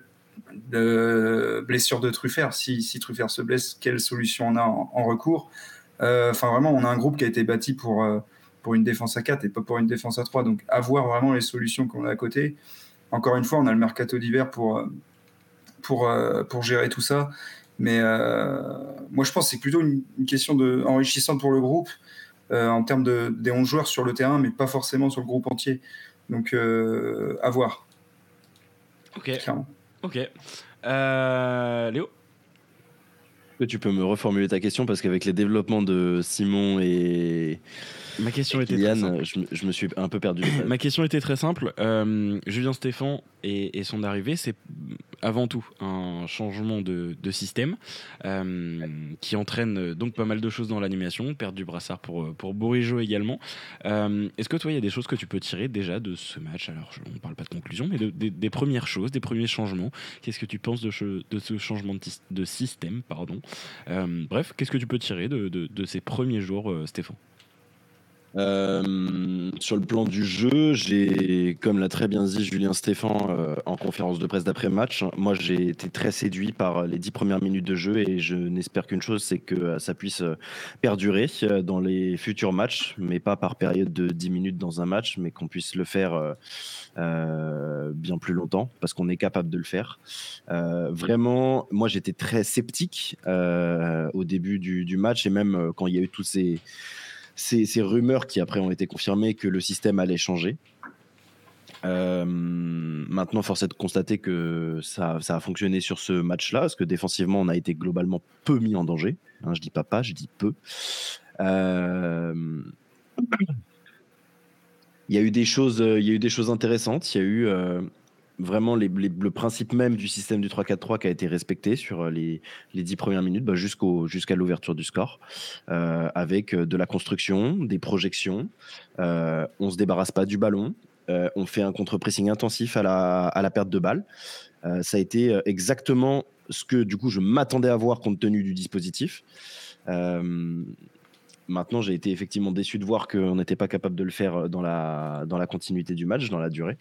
blessure de Truffert. Si, si Truffert se blesse, quelle solution on a en, en recours? Enfin, vraiment, on a un groupe qui a été bâti pour pour une défense à 4 et pas pour une défense à 3. Donc, avoir vraiment les solutions qu'on a à côté. Encore une fois, on a le mercato d'hiver pour, euh, pour, euh, pour gérer tout ça. Mais euh, moi, je pense que c'est plutôt une, question de, enrichissante pour le groupe en termes de, des 11 joueurs sur le terrain, mais pas forcément sur le groupe entier. Donc, à voir. Ok. Ok. Léo? Tu peux me reformuler ta question? Parce qu'avec les développements de Simon et, Ma question était très simple. Je, me suis un peu perdu. Ma question était très simple. Euh, Julien Stéphan et, son arrivée, c'est avant tout un changement de, système euh, qui entraîne donc pas mal de choses dans l'animation. Perte du brassard pour, pour Borijo également. Euh, est-ce que toi, il y a des choses que tu peux tirer déjà de ce match? Alors, on ne parle pas de conclusion, mais des premières choses, des premiers changements. Qu'est-ce que tu penses de, ce changement de, système pardon? Bref, qu'est-ce que tu peux tirer de, de ces premiers jours, Stéphane? Euh, sur le plan du jeu, j'ai, comme l'a très bien dit Julien Stéphan euh, en conférence de presse d'après-match, moi j'ai été très séduit par les dix premières minutes de jeu et je n'espère qu'une chose, c'est que euh, ça puisse perdurer dans les futurs matchs, mais pas par période de 10 minutes dans un match, mais qu'on puisse le faire bien plus longtemps parce qu'on est capable de le faire. vraiment, moi j'étais très sceptique au début du, match et même quand il y a eu tous ces ces, rumeurs qui après ont été confirmées que le système allait changer. Euh, maintenant, force est de constater que ça, a fonctionné sur ce match-là, parce que défensivement, on a été globalement peu mis en danger. Hein, je dis pas pas, je dis peu. Euh, il y a eu des choses, il y a eu des choses intéressantes. Il y a eu vraiment le principe même du système du 3-4-3 qui a été respecté sur euh, les, les 10 premières minutes bah, jusqu'à l'ouverture du score, euh, avec euh, de la construction, des projections. Euh, on se débarrasse pas du ballon. on fait un contre-pressing intensif à la, perte de balle. ça a été exactement ce que du coup je m'attendais à voir compte tenu du dispositif. Maintenant, j'ai été effectivement déçu de voir qu'on n'était pas capable de le faire dans la continuité du match, dans la durée.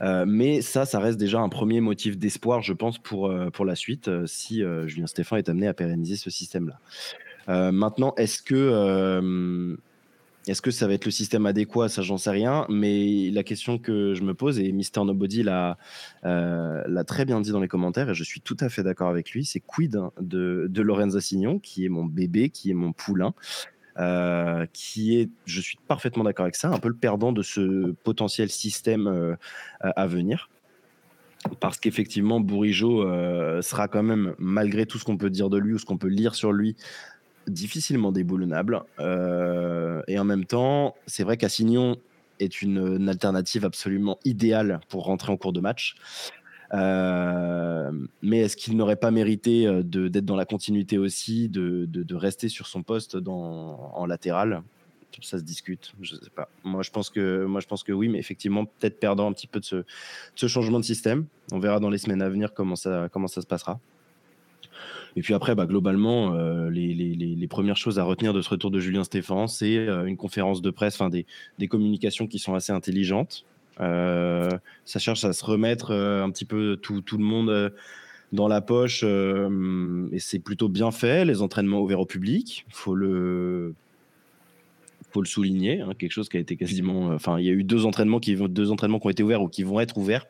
Euh, mais ça, ça reste déjà un premier motif d'espoir, je pense, pour, euh, pour la suite, euh, si Julien Stéphane est amené à pérenniser ce système-là. maintenant, est-ce que, est-ce que ça va être le système adéquat Ça, j'en sais rien. Mais la question que je me pose, et Mister Nobody l'a très bien dit dans les commentaires, et je suis tout à fait d'accord avec lui, c'est quid de, de Lorenzo Signon, qui est mon bébé, qui est mon poulain euh, qui est, je suis parfaitement d'accord avec ça, un peu le perdant de ce potentiel système euh, à venir. Parce qu'effectivement, Bourigeau euh, sera quand même, malgré tout ce qu'on peut dire de lui ou ce qu'on peut lire sur lui, difficilement déboulonnable. et en même temps, c'est vrai qu'Assignon est une, une, alternative absolument idéale pour rentrer en cours de match. Euh, mais est-ce qu'il n'aurait pas mérité euh, d'être dans la continuité aussi, de, rester sur son poste en latéral? Ça se discute, je sais pas. Moi, je pense que, oui, mais effectivement, peut-être perdant un petit peu de ce, changement de système. On verra dans les semaines à venir comment ça, se passera. Et puis après, bah, globalement, euh, les, premières choses à retenir de ce retour de Julien Stéphan, c'est une conférence de presse, enfin des, communications qui sont assez intelligentes, ça cherche à se remettre euh, un petit peu tout, le monde dans la poche et c'est plutôt bien fait. Les entraînements ouverts au public, faut le faut le souligner, hein, quelque chose qui a été quasiment. Enfin, il y a eu deux entraînements qui deux entraînements qui ont été ouverts ou qui vont être ouverts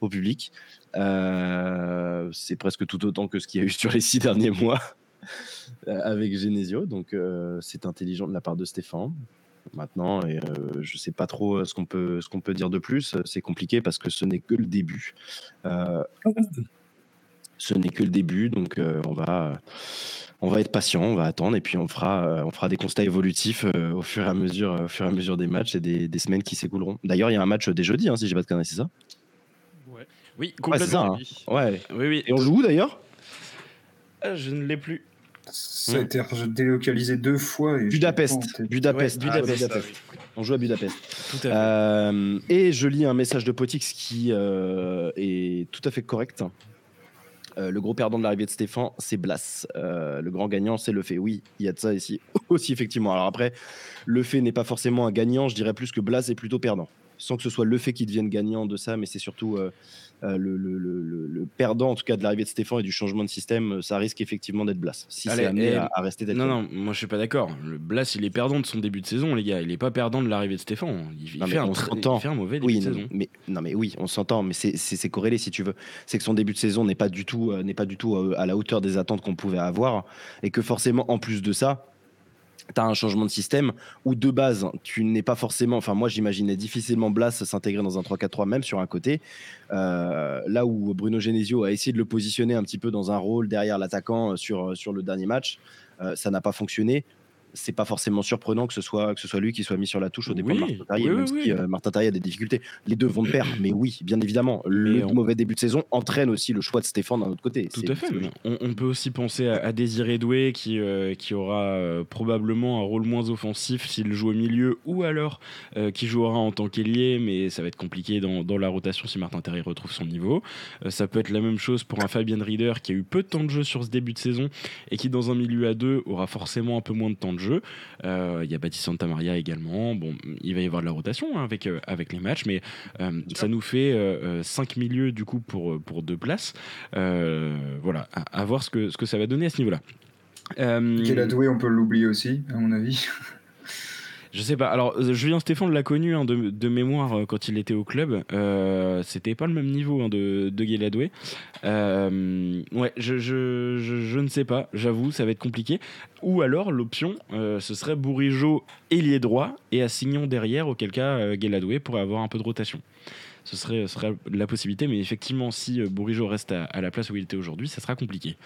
au public. c'est presque tout autant que ce qu'il y a eu sur les six derniers mois avec Genesio, donc c'est intelligent de la part de Stéphane maintenant et euh, je sais pas trop ce qu'on peut ce qu'on peut dire de plus. C'est compliqué parce que ce n'est que le début. Euh, ce n'est que le début, donc euh, on va on va être patient, on va attendre et puis on fera on fera des constats évolutifs au fur et à mesure au fur et à mesure des matchs et des, des semaines qui s'écouleront. D'ailleurs, il y a un match des jeudis, hein, si j'ai pas de conneries, c'est ça? Ouais. Oui, complètement. Ouais, ça, hein. ouais. Oui, oui. Et on joue où d'ailleurs? Je ne l'ai plus. Ça a été délocalisé deux fois. Et Budapest. Budapest. Ouais, Budapest. Ah, Budapest. On joue à Budapest. Tout à fait. Euh, et je lis un message de Potix qui euh, est tout à fait correct. Euh, le gros perdant de l'arrivée de Stéphane, c'est Blas. Euh, le grand gagnant, c'est le fait. Oui, il y a de ça ici aussi, effectivement. Alors après, le fait n'est pas forcément un gagnant. Je dirais plus que Blas est plutôt perdant. Sans que ce soit le fait qui devienne gagnant de ça, mais c'est surtout euh, euh, le, le, le, le, perdant, en tout cas, de l'arrivée de Stéphane et du changement de système, euh, ça risque effectivement d'être Blas. Si c'est amené à, à, rester Non, non, moi je suis pas d'accord. Blas, il est perdant de son début de saison, les gars. Il est pas perdant de l'arrivée de Stéphane. Il, il, non, fait un, il, fait un, mauvais début oui, de non, saison. Mais, non, mais oui, on s'entend, mais c'est corrélé si tu veux. C'est que son début de saison n'est pas du tout, euh, n'est pas du tout à la hauteur des attentes qu'on pouvait avoir et que forcément, en plus de ça, tu as un changement de système où de base, tu n'es pas forcément. Enfin, moi, j'imaginais difficilement Blas s'intégrer dans un 3-4-3, même sur un côté. Euh, là où Bruno Genesio a essayé de le positionner un petit peu dans un rôle derrière l'attaquant sur, sur le dernier match, euh, ça n'a pas fonctionné c'est pas forcément surprenant que ce soit que ce soit lui qui soit mis sur la touche au départ oui, de Martin Terrier, oui, même oui, si euh, Martin Terrier a des difficultés. Les deux vont de pair, mais oui, bien évidemment, le on... mauvais début de saison entraîne aussi le choix de Stéphane d'un autre côté. Tout à fait. On, on, peut aussi penser à, à Désiré Doué qui, euh, qui aura euh, probablement un rôle moins offensif s'il joue au milieu ou alors euh, qui jouera en tant qu'ailier, mais ça va être compliqué dans, dans, la rotation si Martin Terrier retrouve son niveau. Ça peut être la même chose pour un Fabien Rieder qui a eu peu de temps de jeu sur ce début de saison et qui dans un milieu à deux aura forcément un peu moins de temps de jeu. Euh, il y a Baptiste Santa Maria également. Bon, il va y avoir de la rotation hein, avec, euh, avec les matchs, mais euh, ça nous fait 5 milieux du coup pour, pour deux places. voilà, à, à, voir ce que, ce que ça va donner à ce niveau-là. Euh, Doué, on peut l'oublier aussi, à mon avis. Je sais pas. Alors, Julien Stéphane l'a connu hein, de, mémoire quand il était au club. Euh, C'était pas le même niveau hein, de, de Guéladoué. Euh, ouais, je, je, je, je, ne sais pas. J'avoue, ça va être compliqué. Ou alors, l'option, euh, ce serait Bourigeau ailier droit et Assignon derrière, auquel cas euh, Guéladoué pourrait avoir un peu de rotation. Ce serait, serait la possibilité, mais effectivement, si euh, Bourigeau reste à, la place où il était aujourd'hui, ça sera compliqué.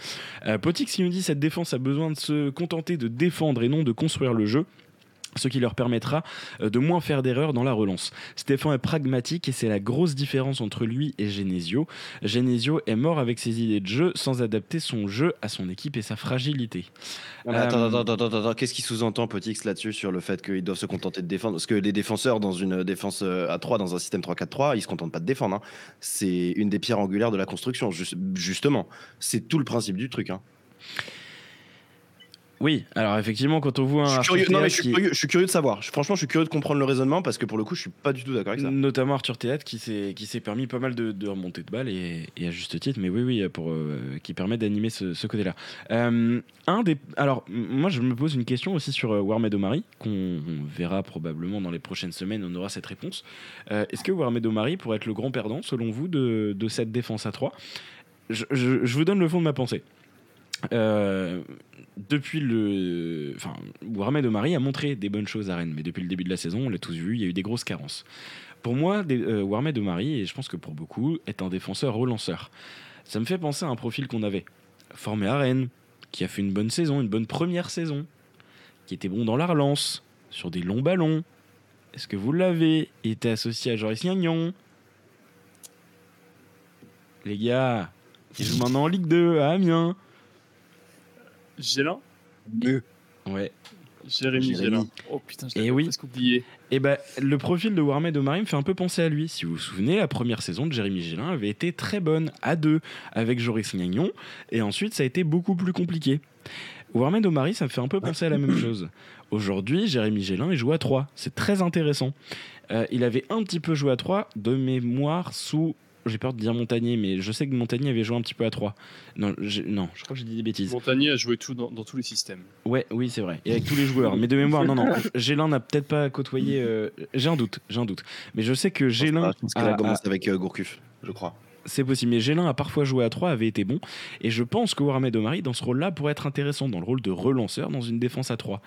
Euh, Potix, il nous dit cette défense a besoin de se contenter de défendre et non de construire le jeu ce qui leur permettra de moins faire d'erreurs dans la relance. Stéphane est pragmatique et c'est la grosse différence entre lui et Genesio. Genesio est mort avec ses idées de jeu sans adapter son jeu à son équipe et sa fragilité. Euh... Attends, attends, attends, attends, qu'est-ce qui sous-entend Potix là-dessus sur le fait qu'ils doivent se contenter de défendre? Parce que les défenseurs dans une défense à 3, dans un système 3-4-3, ils se contentent pas de défendre. Hein. C'est une des pierres angulaires de la construction, justement. C'est tout le principe du truc. Hein. Oui, alors effectivement, quand on voit un. Je suis, curieux, non, mais je, suis curieux, je suis curieux de savoir. Franchement, je suis curieux de comprendre le raisonnement parce que pour le coup, je suis pas du tout d'accord avec ça. Notamment Arthur Théâtre qui s'est permis pas mal de, de remontées de balles et, et, à juste titre, mais oui, oui, pour euh, qui permet d'animer ce, ce côté-là. Euh, un des, alors moi, je me pose une question aussi sur euh, Warmed Omari qu'on verra probablement dans les prochaines semaines. On aura cette réponse. Euh, Est-ce que Warmed Omari pourrait être le grand perdant selon vous de, de cette défense à 3 je, je, je vous donne le fond de ma pensée. Euh, depuis le. Enfin, Mohamed Omari a montré des bonnes choses à Rennes, mais depuis le début de la saison, on l'a tous vu, il y a eu des grosses carences. Pour moi, euh, Warmed Omari, et je pense que pour beaucoup, est un défenseur relanceur. Ça me fait penser à un profil qu'on avait formé à Rennes, qui a fait une bonne saison, une bonne première saison, qui était bon dans la relance, sur des longs ballons. Est-ce que vous l'avez? Il était associé à Joris Gagnon. Les gars, il joue maintenant en Ligue 2 à Amiens. Gélin Deux. Ouais. Jérémy Gélin. Oh putain, je l'avais oui. presque oublié. Et ben, le profil de Warmed Omari me fait un peu penser à lui. Si vous vous souvenez, la première saison de Jérémy Gélin avait été très bonne, à deux, avec Joris Gagnon. Et ensuite, ça a été beaucoup plus compliqué. Warmed Omari, ça me fait un peu penser à la même chose. Aujourd'hui, Jérémy Gélin, il joue à 3. C'est très intéressant. Euh, il avait un petit peu joué à 3 de mémoire sous j'ai peur de dire Montagnier, mais je sais que Montagnier avait joué un petit peu à 3. Non, je, non, je crois que j'ai dit des bêtises. Montagnier a joué tout dans, tous les systèmes. Ouais, oui, c'est vrai. Et avec tous les joueurs. Mais de mémoire, non, non. Gélin n'a peut-être pas côtoyé. Euh, j'ai un doute, j'ai un doute. Mais je sais que Gélin. Je pense qu'elle a, commencé avec euh, Gourcuff, je crois c'est possible. Mais Gélin a parfois joué à 3, avait été bon. Et je pense que Warmed Omari, dans ce rôle-là, pourrait être intéressant dans le rôle de relanceur dans une défense à 3.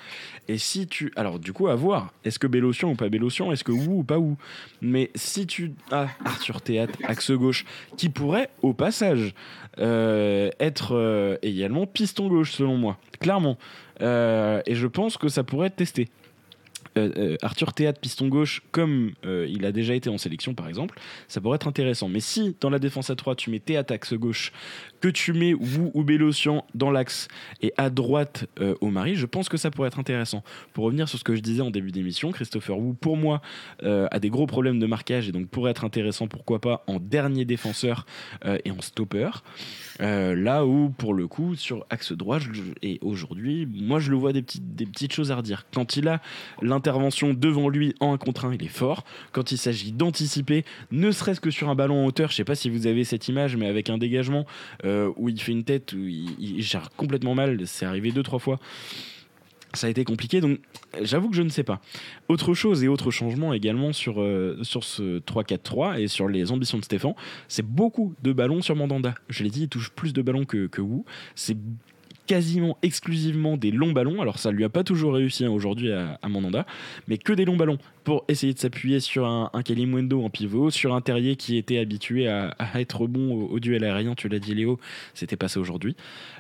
Et si tu. Alors, du coup, à voir. Est-ce que Bélocian ou pas Bélocian Est-ce que Wu ou pas Wu? Mais si tu as Arthur Théâtre, axe gauche, qui pourrait, au passage, euh, être euh, également piston gauche, selon moi. Clairement. Euh, et je pense que ça pourrait être testé. Euh, euh, Arthur Théâtre piston gauche comme euh, il a déjà été en sélection par exemple, ça pourrait être intéressant. Mais si dans la défense à 3 tu mets Théâtre axe gauche, que tu mets Wu ou Bélocian dans l'axe et à droite au mari, je pense que ça pourrait être intéressant. Pour revenir sur ce que je disais en début d'émission, Christopher Wu pour moi a des gros problèmes de marquage et donc pourrait être intéressant pourquoi pas en dernier défenseur et en stopper. là où pour le coup sur axe droit et aujourd'hui moi je le vois des petites, des petites choses à redire. Quand il a l'intérêt intervention devant lui en un contre un, il est fort. Quand il s'agit d'anticiper, ne serait-ce que sur un ballon en hauteur, je sais pas si vous avez cette image, mais avec un dégagement euh, où il fait une tête, où il, gère complètement mal, c'est arrivé deux, trois fois ça a été compliqué, donc j'avoue que je ne sais pas. Autre chose et autre changement également sur, euh, sur ce 3-4-3 et sur les ambitions de Stéphane, c'est beaucoup de ballons sur Mandanda. Je l'ai dit, il touche plus de ballons que, que Wu. C'est quasiment exclusivement des longs ballons. Alors ça lui a pas toujours réussi hein, aujourd'hui à, à, Mandanda, mais que des longs ballons pour essayer de s'appuyer sur un, un en pivot, sur un Terrier qui était habitué à, être bon au, duel aérien. Tu l'as dit Léo, c'était passé aujourd'hui.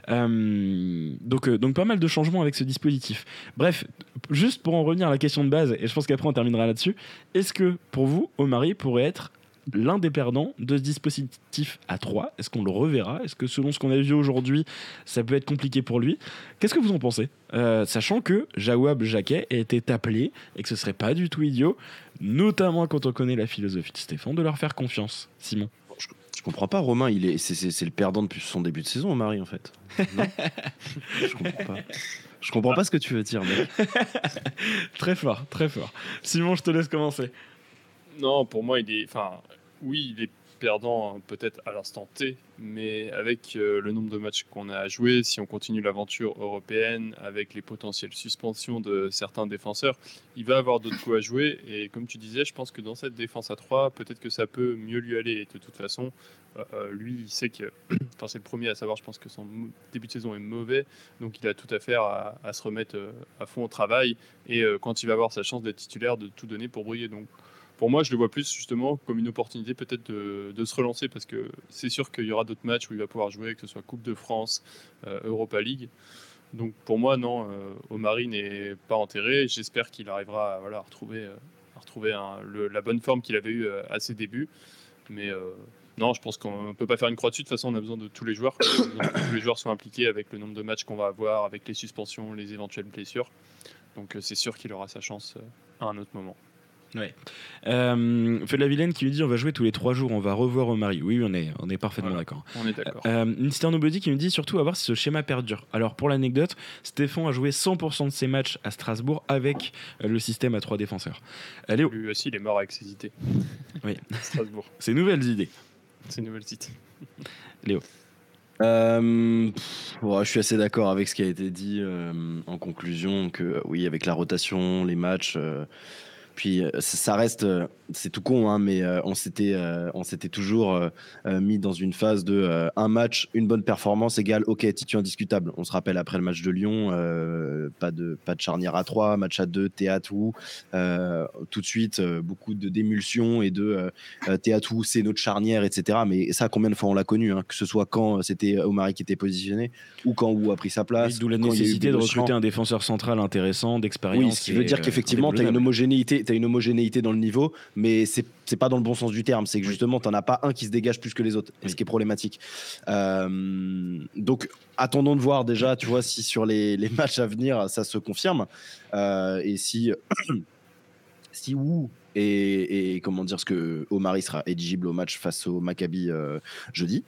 Euh, donc, euh, donc pas mal de changements avec ce dispositif. Bref, juste pour en revenir à la question de base, et je pense qu'après on terminera là-dessus, est-ce que pour vous, Omari pourrait être l'un des perdants de ce dispositif à 3 Est-ce qu'on le reverra? Est-ce que selon ce qu'on a vu aujourd'hui, ça peut être compliqué pour lui? Qu'est-ce que vous en pensez? Euh, Sachant que Jawab Jacquet été appelé et que ce serait pas du tout idiot, notamment quand on connaît la philosophie de Stéphane, de leur faire confiance. Simon je, je comprends pas, Romain, il est, c'est, le perdant depuis son début de saison, Marie, en fait. je comprends pas. Je comprends pas ce que tu veux dire, mec. très fort, très fort. Simon, je te laisse commencer. Non, pour moi, il est. Enfin, oui, il est perdant hein, peut-être à l'instant T, mais avec euh, le nombre de matchs qu'on a à jouer, si on continue l'aventure européenne, avec les potentielles suspensions de certains défenseurs, il va avoir d'autres coups à jouer. Et comme tu disais, je pense que dans cette défense à 3, peut-être que ça peut mieux lui aller. Et de toute façon, euh, euh, lui, il sait que. Enfin, c'est le premier à savoir, je pense que son début de saison est mauvais, donc il a tout à faire à, se remettre à fond au travail. Et quand il va avoir sa chance d'être titulaire, de tout donner pour briller. Donc pour moi, je le vois plus justement comme une opportunité peut-être de, se relancer parce que c'est sûr qu'il y aura d'autres matchs où il va pouvoir jouer, que ce soit Coupe de France, euh, Europa League. Donc pour moi, non, euh, Omari n'est pas enterré. J'espère qu'il arrivera à, retrouver, euh, la bonne forme qu'il avait eue à ses débuts. Mais non, je pense qu'on ne peut pas faire une croix dessus. De toute façon, on a besoin de tous les joueurs. que tous les joueurs soient impliqués avec le nombre de matchs qu'on va avoir, avec les suspensions, les éventuelles blessures. Donc c'est sûr qu'il aura sa chance à un autre moment. Ouais. Euh, de la vilaine qui lui dit on va jouer tous les trois jours, on va revoir Omari. Oui, on est, on est parfaitement d'accord. On est d'accord. Euh, Mister Nobody qui me dit surtout à voir si ce schéma perdure. Alors pour l'anecdote, Stéphane a joué 100% de ses matchs à Strasbourg avec euh, le système à trois défenseurs. Allez, Lui aussi, il est mort avec ses idées. Oui. Strasbourg. Ses nouvelles idées. Ses nouvelles idées. Léo. Euh, je suis assez d'accord avec ce qui a été dit en conclusion que oui, avec la rotation, les matchs, puis ça reste c'est tout con, hein, mais euh, on s'était euh, on s'était toujours euh, mis dans une phase de un match, une bonne performance égale ok titre indiscutable. On se rappelle après le match de Lyon, pas de pas de charnière à 3, match à 2, théâtre ou tout de suite beaucoup de d'émulsion et de théâtre ou c'est notre charnière, etc. Mais ça combien de fois on l'a connu, hein, que ce soit quand c'était Omari qui était positionné ou quand Ou a pris sa place. D'où la nécessité de recruter un défenseur central intéressant, d'expérience. Oui, ce qui veut dire qu'effectivement tu as une homogénéité, as une homogénéité dans le niveau mais c'est c'est pas dans le bon sens du terme. C'est que justement, tu n'en as pas un qui se dégage plus que les autres, ce qui est problématique. Euh, donc, attendons de voir déjà, tu vois, si sur les, les matchs à venir, ça se confirme. Euh, et si, si Wu et, comment dire ce que Omari sera éligible au match face au Maccabi euh, jeudi.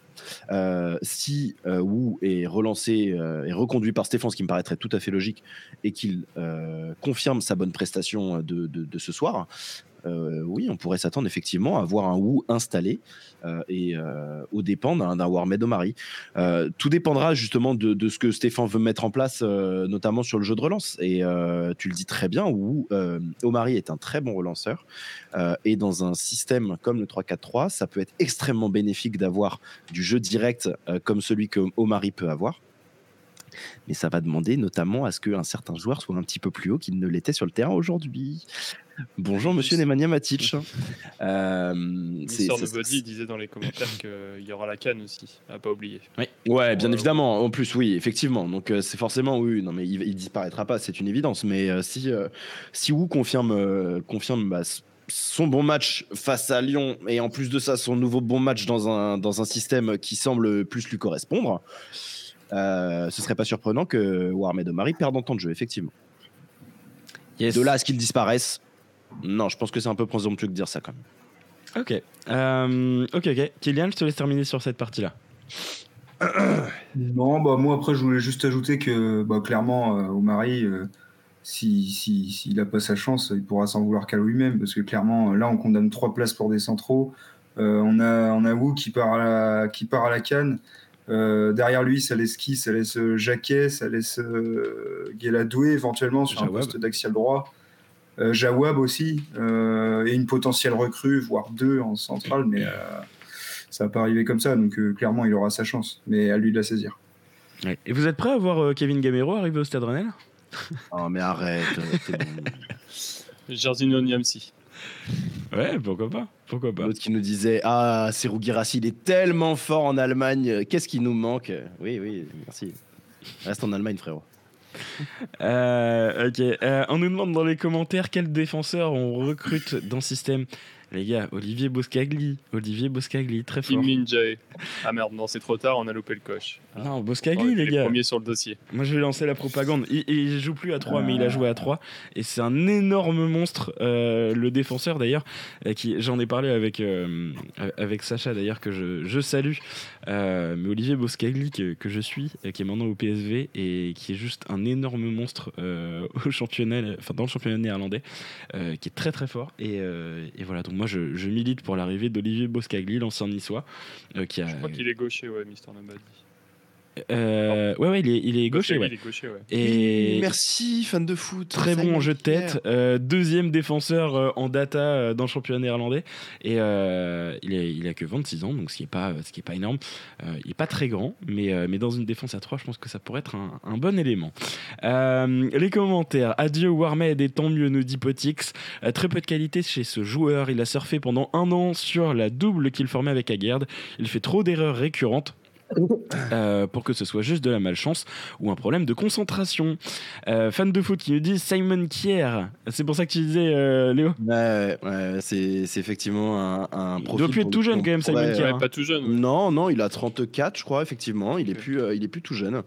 si Wu est relancé et reconduit par Stéphane, ce qui me paraîtrait tout à fait logique, et qu'il confirme sa bonne prestation de ce soir, oui, on pourrait s'attendre effectivement à voir un Wu installé et au dépend d'un Warmed Omari. tout dépendra justement de, ce que Stéphane veut mettre en place, notamment sur le jeu de relance. Et tu le dis très bien, Wu Omari est un très bon relanceur. et dans un système comme le 3-4-3, ça peut être extrêmement bénéfique d'avoir du jeu direct comme celui que Omari peut avoir mais ça va demander notamment à ce qu'un certain joueur soit un petit peu plus haut qu'il ne l'était sur le terrain aujourd'hui. Bonjour Monsieur Nemanja Matic. Euh, de Body disait dans les commentaires qu'il y aura la canne aussi, à pas oublier. Oui. Ouais, bien évidemment. En plus, oui, effectivement. Donc euh, c'est forcément oui. Non, mais il, il disparaîtra pas, c'est une évidence. Mais euh, si euh, si Wu confirme confirme bah, son bon match face à Lyon et en plus de ça son nouveau bon match dans un dans un système qui semble plus lui correspondre. Euh, ce serait pas surprenant que Warmed Marie perde en temps de jeu, effectivement. De là à ce qu'il disparaisse, non, je pense que c'est un peu présomptueux de dire ça quand même. Ok. Euh, ok, ok. Kylian, je te laisse terminer sur cette partie-là. non, bah moi après, je voulais juste ajouter que bah, clairement, euh, Omari, euh, s'il si, si, n'a pas sa chance, il pourra s'en vouloir qu'à lui-même, parce que clairement, là, on condamne trois places pour des centraux. on, a, on a Wu qui part à la, qui part à la canne. Euh, derrière lui, ça laisse qui? Ça laisse euh, Jacquet, ça laisse euh, Guéladoué éventuellement sur un poste d'axial droit. Jawab aussi, et une potentielle recrue, voire deux en centrale, mais ça va pas arriver comme ça, donc clairement il aura sa chance, mais à lui de la saisir. Et vous êtes prêt à voir Kevin Gamero arriver au Stade Rennais Oh mais arrête, Jardim Niamsi. Ouais, pourquoi pas Pourquoi pas L'autre qui nous disait Ah, Girassi, il est tellement fort en Allemagne, qu'est-ce qui nous manque? Oui, oui, merci. Reste en Allemagne, frérot. Euh, ok, euh, on nous demande dans les commentaires quel défenseur on recrute dans le système. Les gars, Olivier Boscagli. Olivier Boscagli, très fort. Kim Ah merde, non, c'est trop tard, on a loupé le coche. Non, Boscagli, les gars. premier sur le dossier. Moi, je vais lancer la propagande. Il, il joue plus à 3, mais il a joué à 3. Et c'est un énorme monstre. Euh, le défenseur, d'ailleurs, euh, qui j'en ai parlé avec, euh, avec Sacha, d'ailleurs, que je, je salue. mais Olivier Boscagli, que, que, je suis, qui est maintenant au PSV, et qui est juste un énorme monstre au championnat, enfin, dans le championnat néerlandais, qui est très très fort. Et, et voilà, donc moi, je, milite pour l'arrivée d'Olivier Boscagli, l'ancien niçois. Euh, je crois qu'il est gaucher, ouais, Mister Nobody. Euh, ouais, ouais, il est, il est gaucher. Ouais. Et merci, fan de foot. Très bon en jeu de tête. Euh, deuxième défenseur euh, en data dans le championnat néerlandais. Et il, est, il a que 26 ans, donc ce qui n'est pas, ce qui est pas énorme. il n'est pas très grand, mais, mais dans une défense à 3, je pense que ça pourrait être un, un bon élément. les commentaires. Adieu Warmed et tant mieux, nous dit Potix. très peu de qualité chez ce joueur. Il a surfé pendant un an sur la double qu'il formait avec Aguerd. Il fait trop d'erreurs récurrentes euh, pour que ce soit juste de la malchance ou un problème de concentration. Euh, fan de foot qui nous dit Simon Kier. C'est pour ça que tu disais, euh, Léo Ouais, ouais c'est, effectivement un, un profil. Il doit plus être tout jeune quand même, Simon Kier. Hein. Pas tout jeune. Non, non, il a 34, je crois, effectivement. Il, est, plus, il est plus tout jeune.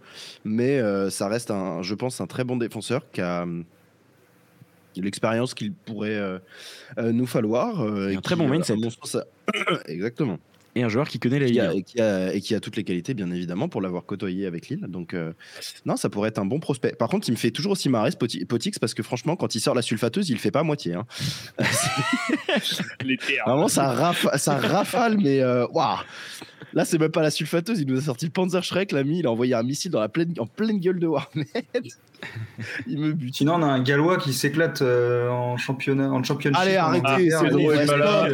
Mais ça reste, un, je pense, un très bon défenseur qui a l'expérience qu'il pourrait nous falloir. un très bon mindset. Exactement et un joueur qui connaît la Ligue et, qui a, et qui a toutes les qualités, bien évidemment, pour l'avoir côtoyé avec Lille. Donc, euh, non, ça pourrait être un bon prospect. Par contre, il me fait toujours aussi marrer ce Potix parce que franchement, quand il sort la sulfateuse, il le fait pas à moitié. Hein. Vraiment, ça, ça rafale, mais euh, waouh! Là, c'est même pas la sulfateuse. Il nous a sorti le Panzer Shrek, l'ami. Il a envoyé un missile dans la pleine, en pleine gueule de Warnet. il me bute. Sinon, on a un Gallois qui s'éclate euh, en championnat, en championship. Allez, arrêtez, Pedro est pas là.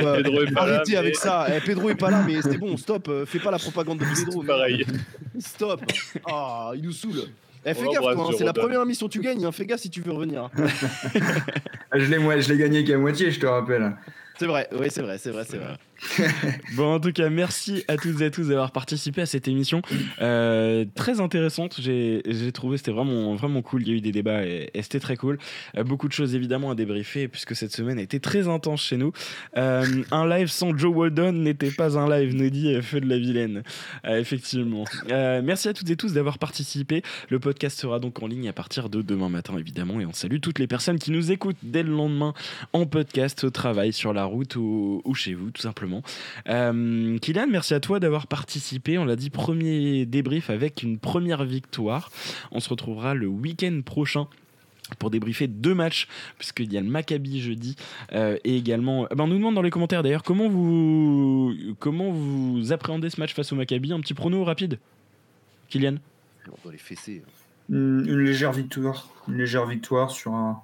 arrêtez avec ça. Eh, Pedro est pas là, mais c'est bon, stop. Euh, fais pas la propagande de Pedro. Pareil. Stop. Ah, il nous saoule. Eh, fais gaffe, hein, c'est la première émission que tu gagnes. Hein. Fais gaffe si tu veux revenir. je l'ai gagné qu'à moitié, je te rappelle. C'est vrai, oui, c'est vrai, c'est vrai, c'est vrai. bon, en tout cas, merci à toutes et à tous d'avoir participé à cette émission. Euh, très intéressante, j'ai trouvé, c'était vraiment, vraiment cool. Il y a eu des débats et, c'était très cool. Euh, beaucoup de choses évidemment à débriefer, puisque cette semaine a été très intense chez nous. Euh, un live sans Joe Walden n'était pas un live, nous dit Feu de la Vilaine. effectivement. merci à toutes et tous d'avoir participé. Le podcast sera donc en ligne à partir de demain matin, évidemment. Et on salue toutes les personnes qui nous écoutent dès le lendemain en podcast, au travail, sur la route ou chez vous, tout simplement. Euh, Kylian, merci à toi d'avoir participé. On l'a dit, premier débrief avec une première victoire. On se retrouvera le week-end prochain pour débriefer deux matchs, puisqu'il y a le Maccabi jeudi euh, et également. Ben on nous demande dans les commentaires d'ailleurs comment vous comment vous appréhendez ce match face au Maccabi? Un petit prono rapide, Kylian. On doit les fesser. Une, une légère victoire, une légère victoire sur un.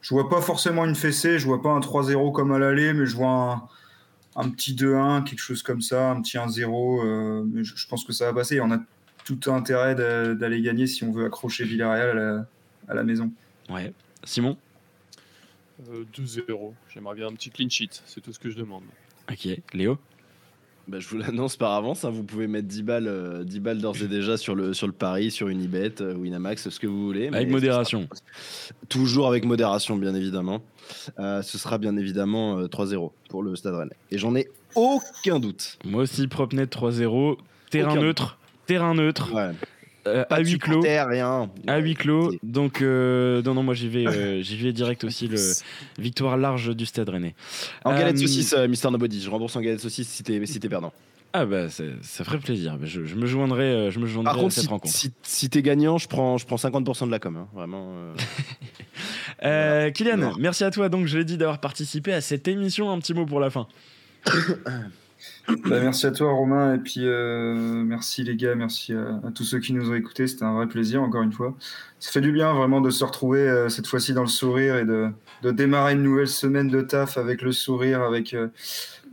Je vois pas forcément une fessée, je vois pas un 3-0 comme à l'aller, mais je vois un, un petit 2-1, quelque chose comme ça, un petit 1-0. euh, je, je pense que ça va passer. On a tout intérêt d'a- d'aller gagner si on veut accrocher Villarreal à la, à la maison. Ouais. Simon. Euh, 2-0. J'aimerais bien un petit clean sheet, c'est tout ce que je demande. Ok. Léo? Bah, je vous l'annonce par avance, hein, vous pouvez mettre 10 balles, euh, 10 balles d'ores et déjà sur le, sur le pari, sur Unibet, euh, Winamax, ce que vous voulez. mais Avec modération. sera- toujours avec modération, bien évidemment. Euh, ce sera bien évidemment euh, 3-0 pour le Stade Rennais. Et j'en ai aucun doute. Moi aussi, Propnet 3-0. Terrain Aucun. neutre. Terrain neutre. Ouais. Euh, à huis clos. rien. À huis clos. Donc, euh, non, non, moi j'y vais, euh, j'y vais direct aussi. Le victoire large du Stade Rennais. En galette Euh, saucisse, euh, Mister Nobody. Je rembourse en galette saucisse si t'es si t'es perdant. Ah bah ça, ferait plaisir. Je, je me joindrai, je me joindrai Par à contre, cette si, rencontre. si, si t'es gagnant, je prends, je prends 50% de la com. hein, Vraiment. euh. Euh, Kylian, Non. merci à toi. Donc je l'ai dit d'avoir participé à cette émission. Un petit mot pour la fin. Bah, merci à toi Romain et puis euh, merci les gars, merci à, à tous ceux qui nous ont écoutés, c'était un vrai plaisir encore une fois. Ça fait du bien vraiment de se retrouver euh, cette fois-ci dans le sourire et de, de démarrer une nouvelle semaine de taf avec le sourire, avec, euh,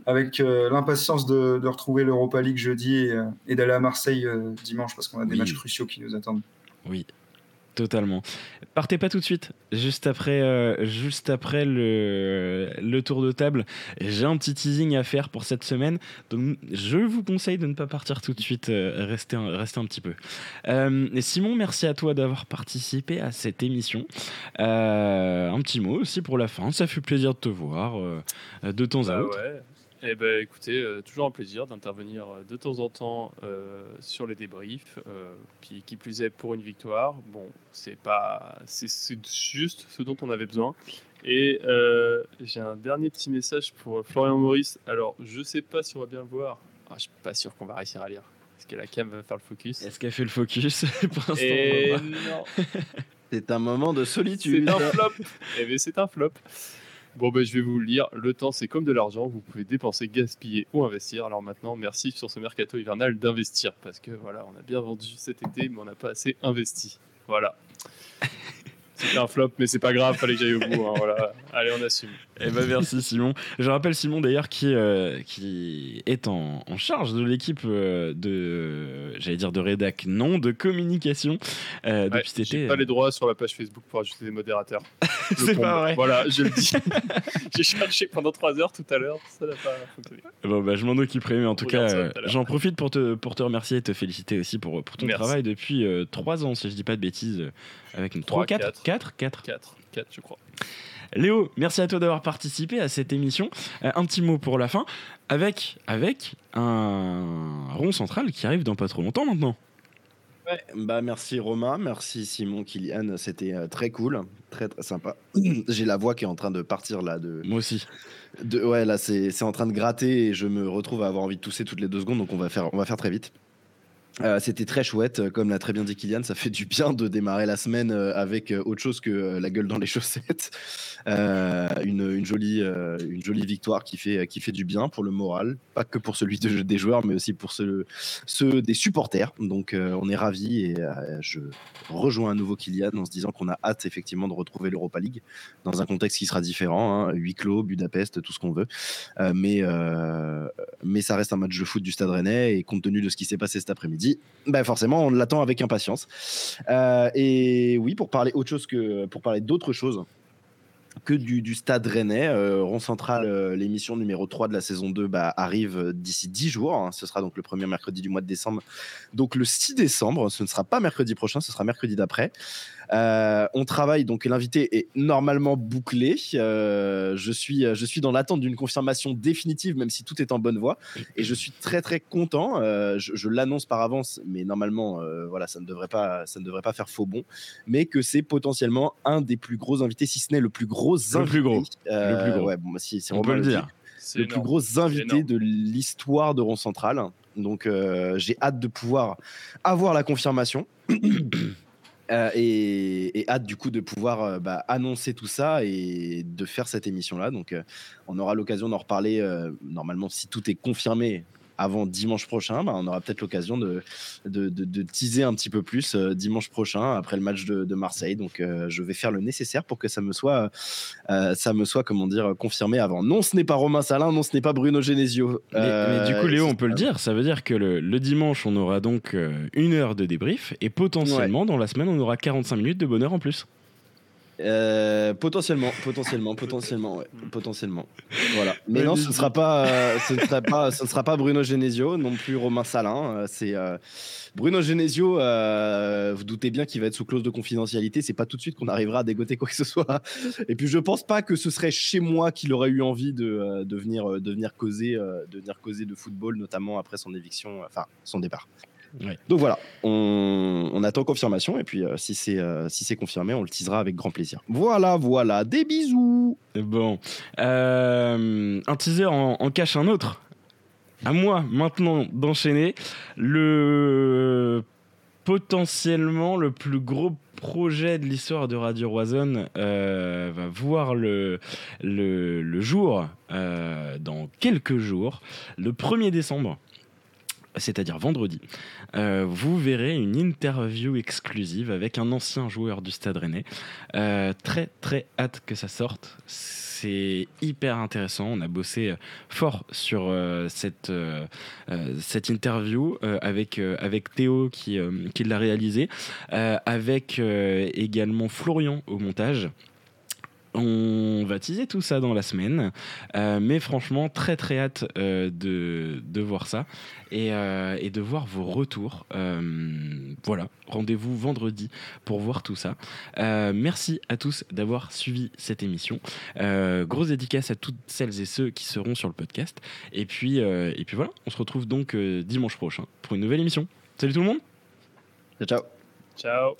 avec l'impatience de, de retrouver l'Europa League jeudi et, et d'aller à Marseille dimanche parce qu'on a des Oui. matchs cruciaux qui nous attendent. Oui, totalement. Partez pas tout de suite. Juste après, euh, juste après le, le tour de table, j'ai un petit teasing à faire pour cette semaine. Donc, je vous conseille de ne pas partir tout de suite. euh, restez, un, restez un petit peu. Euh, Simon, merci à toi d'avoir participé à cette émission. Un petit mot aussi pour la fin. Ça fait plaisir de te voir de temps à Bah autre. ouais. Eh ben, écoutez, euh, toujours un plaisir d'intervenir euh, de temps en temps euh, sur les débriefs. euh, puis qui plus est pour une victoire. Bon, c'est pas, c'est c'est juste ce dont on avait besoin. Et j'ai un dernier petit message pour Florian Maurice. Alors, je sais pas si on va bien le voir. Ah, je suis pas sûr qu'on va réussir à lire. Parce que la cam va faire le focus? Est-ce qu'elle fait le focus? Pour l'instant Et voir. non, C'est un moment de solitude. c'est un flop. Eh bien, c'est un flop. Bon, ben, je vais vous le lire. Le temps, c'est comme de l'argent. Vous pouvez dépenser, gaspiller ou investir. Alors maintenant, merci sur ce mercato hivernal d'investir. Parce que voilà, on a bien vendu cet été, mais on n'a pas assez investi. Voilà. C'était un flop, mais c'est pas grave, fallait que j'aille au bout. hein, voilà. Allez, on assume. Eh ben merci Simon. Je rappelle Simon d'ailleurs qui, euh, qui est en, en charge de l'équipe euh, de, j'allais dire de rédac, non, de communication euh, Ouais, depuis cet été. J'ai pas les droits sur la page Facebook pour ajouter des modérateurs. C'est pas vrai. Voilà, je le dis. J'ai cherché pendant 3 heures tout à l'heure, ça n'a pas fonctionné. Bon bah je m'en occuperai, mais en tout cas, euh, j'en profite pour te, pour te remercier et te féliciter aussi pour, pour ton Merci. travail depuis 3 ans, si je dis pas de bêtises, euh, avec une 3, Trois, 4, quatre. 4, 4. 4, 4 je crois. Léo, merci à toi d'avoir participé à cette émission. Euh, un petit mot pour la fin, avec, avec un rond central qui arrive dans pas trop longtemps maintenant. Ouais, bah merci Romain, merci Simon, Kylian, c'était euh, très cool, très très sympa. J'ai la voix qui est en train de partir là, de, Moi aussi. de- ouais là c'est c'est en train de gratter et je me retrouve à avoir envie de tousser toutes les deux secondes, donc on va faire on va faire très vite. Euh, c'était très chouette, euh, comme l'a très bien dit Kylian, ça fait du bien de démarrer la semaine euh, avec autre chose que la gueule dans les chaussettes. Une, jolie, une jolie victoire qui fait, qui fait du bien pour le moral, pas que pour celui de- des joueurs, mais aussi pour ceux, ceux des supporters. Donc on est ravis et je rejoins à nouveau Kylian en se disant qu'on a hâte effectivement de retrouver l'Europa League dans un contexte qui sera différent, hein, huis clos, Budapest, tout ce qu'on veut. Mais, mais ça reste un match de foot du Stade Rennais et compte tenu de ce qui s'est passé cet après-midi, bah forcément on l'attend avec impatience. Euh, et oui, pour parler autre chose que pour parler d'autre chose que du, Stade Rennais, euh, Rond Central, euh, l'émission numéro 3 de la saison 2 bah, arrive euh, d'ici 10 jours. hein. Ce sera donc le premier mercredi du mois de décembre. Donc le 6 décembre, ce ne sera pas mercredi prochain, ce sera mercredi d'après. Euh, on travaille, donc l'invité est normalement bouclé. Euh, je, suis, je suis dans l'attente d'une confirmation définitive, même si tout est en bonne voie. Et je suis très très content. Euh, je je l'annonce par avance, mais normalement, euh, voilà, ça ne, devrait pas, ça ne devrait pas faire faux bon. Mais que c'est potentiellement un des plus gros invités, si ce n'est le plus gros Le invité. plus gros. Euh, Le plus gros. Ouais, bon, bah, si, si On peut le dire. C'est le plus gros invité de l'histoire de Rond Central. Donc euh, j'ai hâte de pouvoir avoir la confirmation. Euh, et, hâte du coup de pouvoir euh, bah, annoncer tout ça et de faire cette émission là. Donc on aura l'occasion d'en reparler normalement si tout est confirmé avant dimanche prochain, bah, on aura peut-être l'occasion de, de, teaser un petit peu plus euh, dimanche prochain après le match de, Marseille. Donc euh, je vais faire le nécessaire pour que ça me soit, euh, ça me soit comment dire, confirmé avant. Non, ce n'est pas Romain Salin, non, ce n'est pas Bruno Genesio. Mais, du coup, Léo, on peut le dire, ça veut dire que le, dimanche, on aura donc une heure de débrief et potentiellement dans la semaine, on aura 45 minutes de bonheur en plus. Euh, potentiellement, potentiellement, potentiellement, ouais, potentiellement. Voilà. Mais non, ce ne sera pas, euh, ce ne sera pas, ce ne sera pas Bruno Genesio, non plus Romain Salin. Euh, c'est Bruno Genesio. vous doutez bien qu'il va être sous clause de confidentialité. C'est pas tout de suite qu'on arrivera à dégoter quoi que ce soit. Et puis je pense pas que ce serait chez moi qu'il aurait eu envie de, de venir, de venir causer, de venir causer de football, notamment après son éviction, enfin son départ. Donc voilà, on, attend confirmation et puis euh, si c'est euh, si c'est confirmé, on le teasera avec grand plaisir. Voilà, voilà, des bisous. Bon, euh, un teaser en, cache un autre. À moi maintenant d'enchaîner le potentiellement le plus gros projet de l'histoire de Radio Roison va voir le, le, le jour dans quelques jours, le 1er décembre c'est-à-dire vendredi, euh, vous verrez une interview exclusive avec un ancien joueur du Stade Rennais. Euh, très très hâte que ça sorte. C'est hyper intéressant. On a bossé fort sur cette, interview avec, Théo qui, qui l'a réalisé, avec également Florian au montage. On va teaser tout ça dans la semaine, euh, mais franchement, très très hâte euh, de, de, voir ça et, euh, et, de voir vos retours. voilà, rendez-vous vendredi pour voir tout ça. merci à tous d'avoir suivi cette émission. grosse dédicace à toutes celles et ceux qui seront sur le podcast. Et puis, et puis voilà, on se retrouve donc dimanche prochain pour une nouvelle émission. Salut tout le monde! Ciao! Ciao!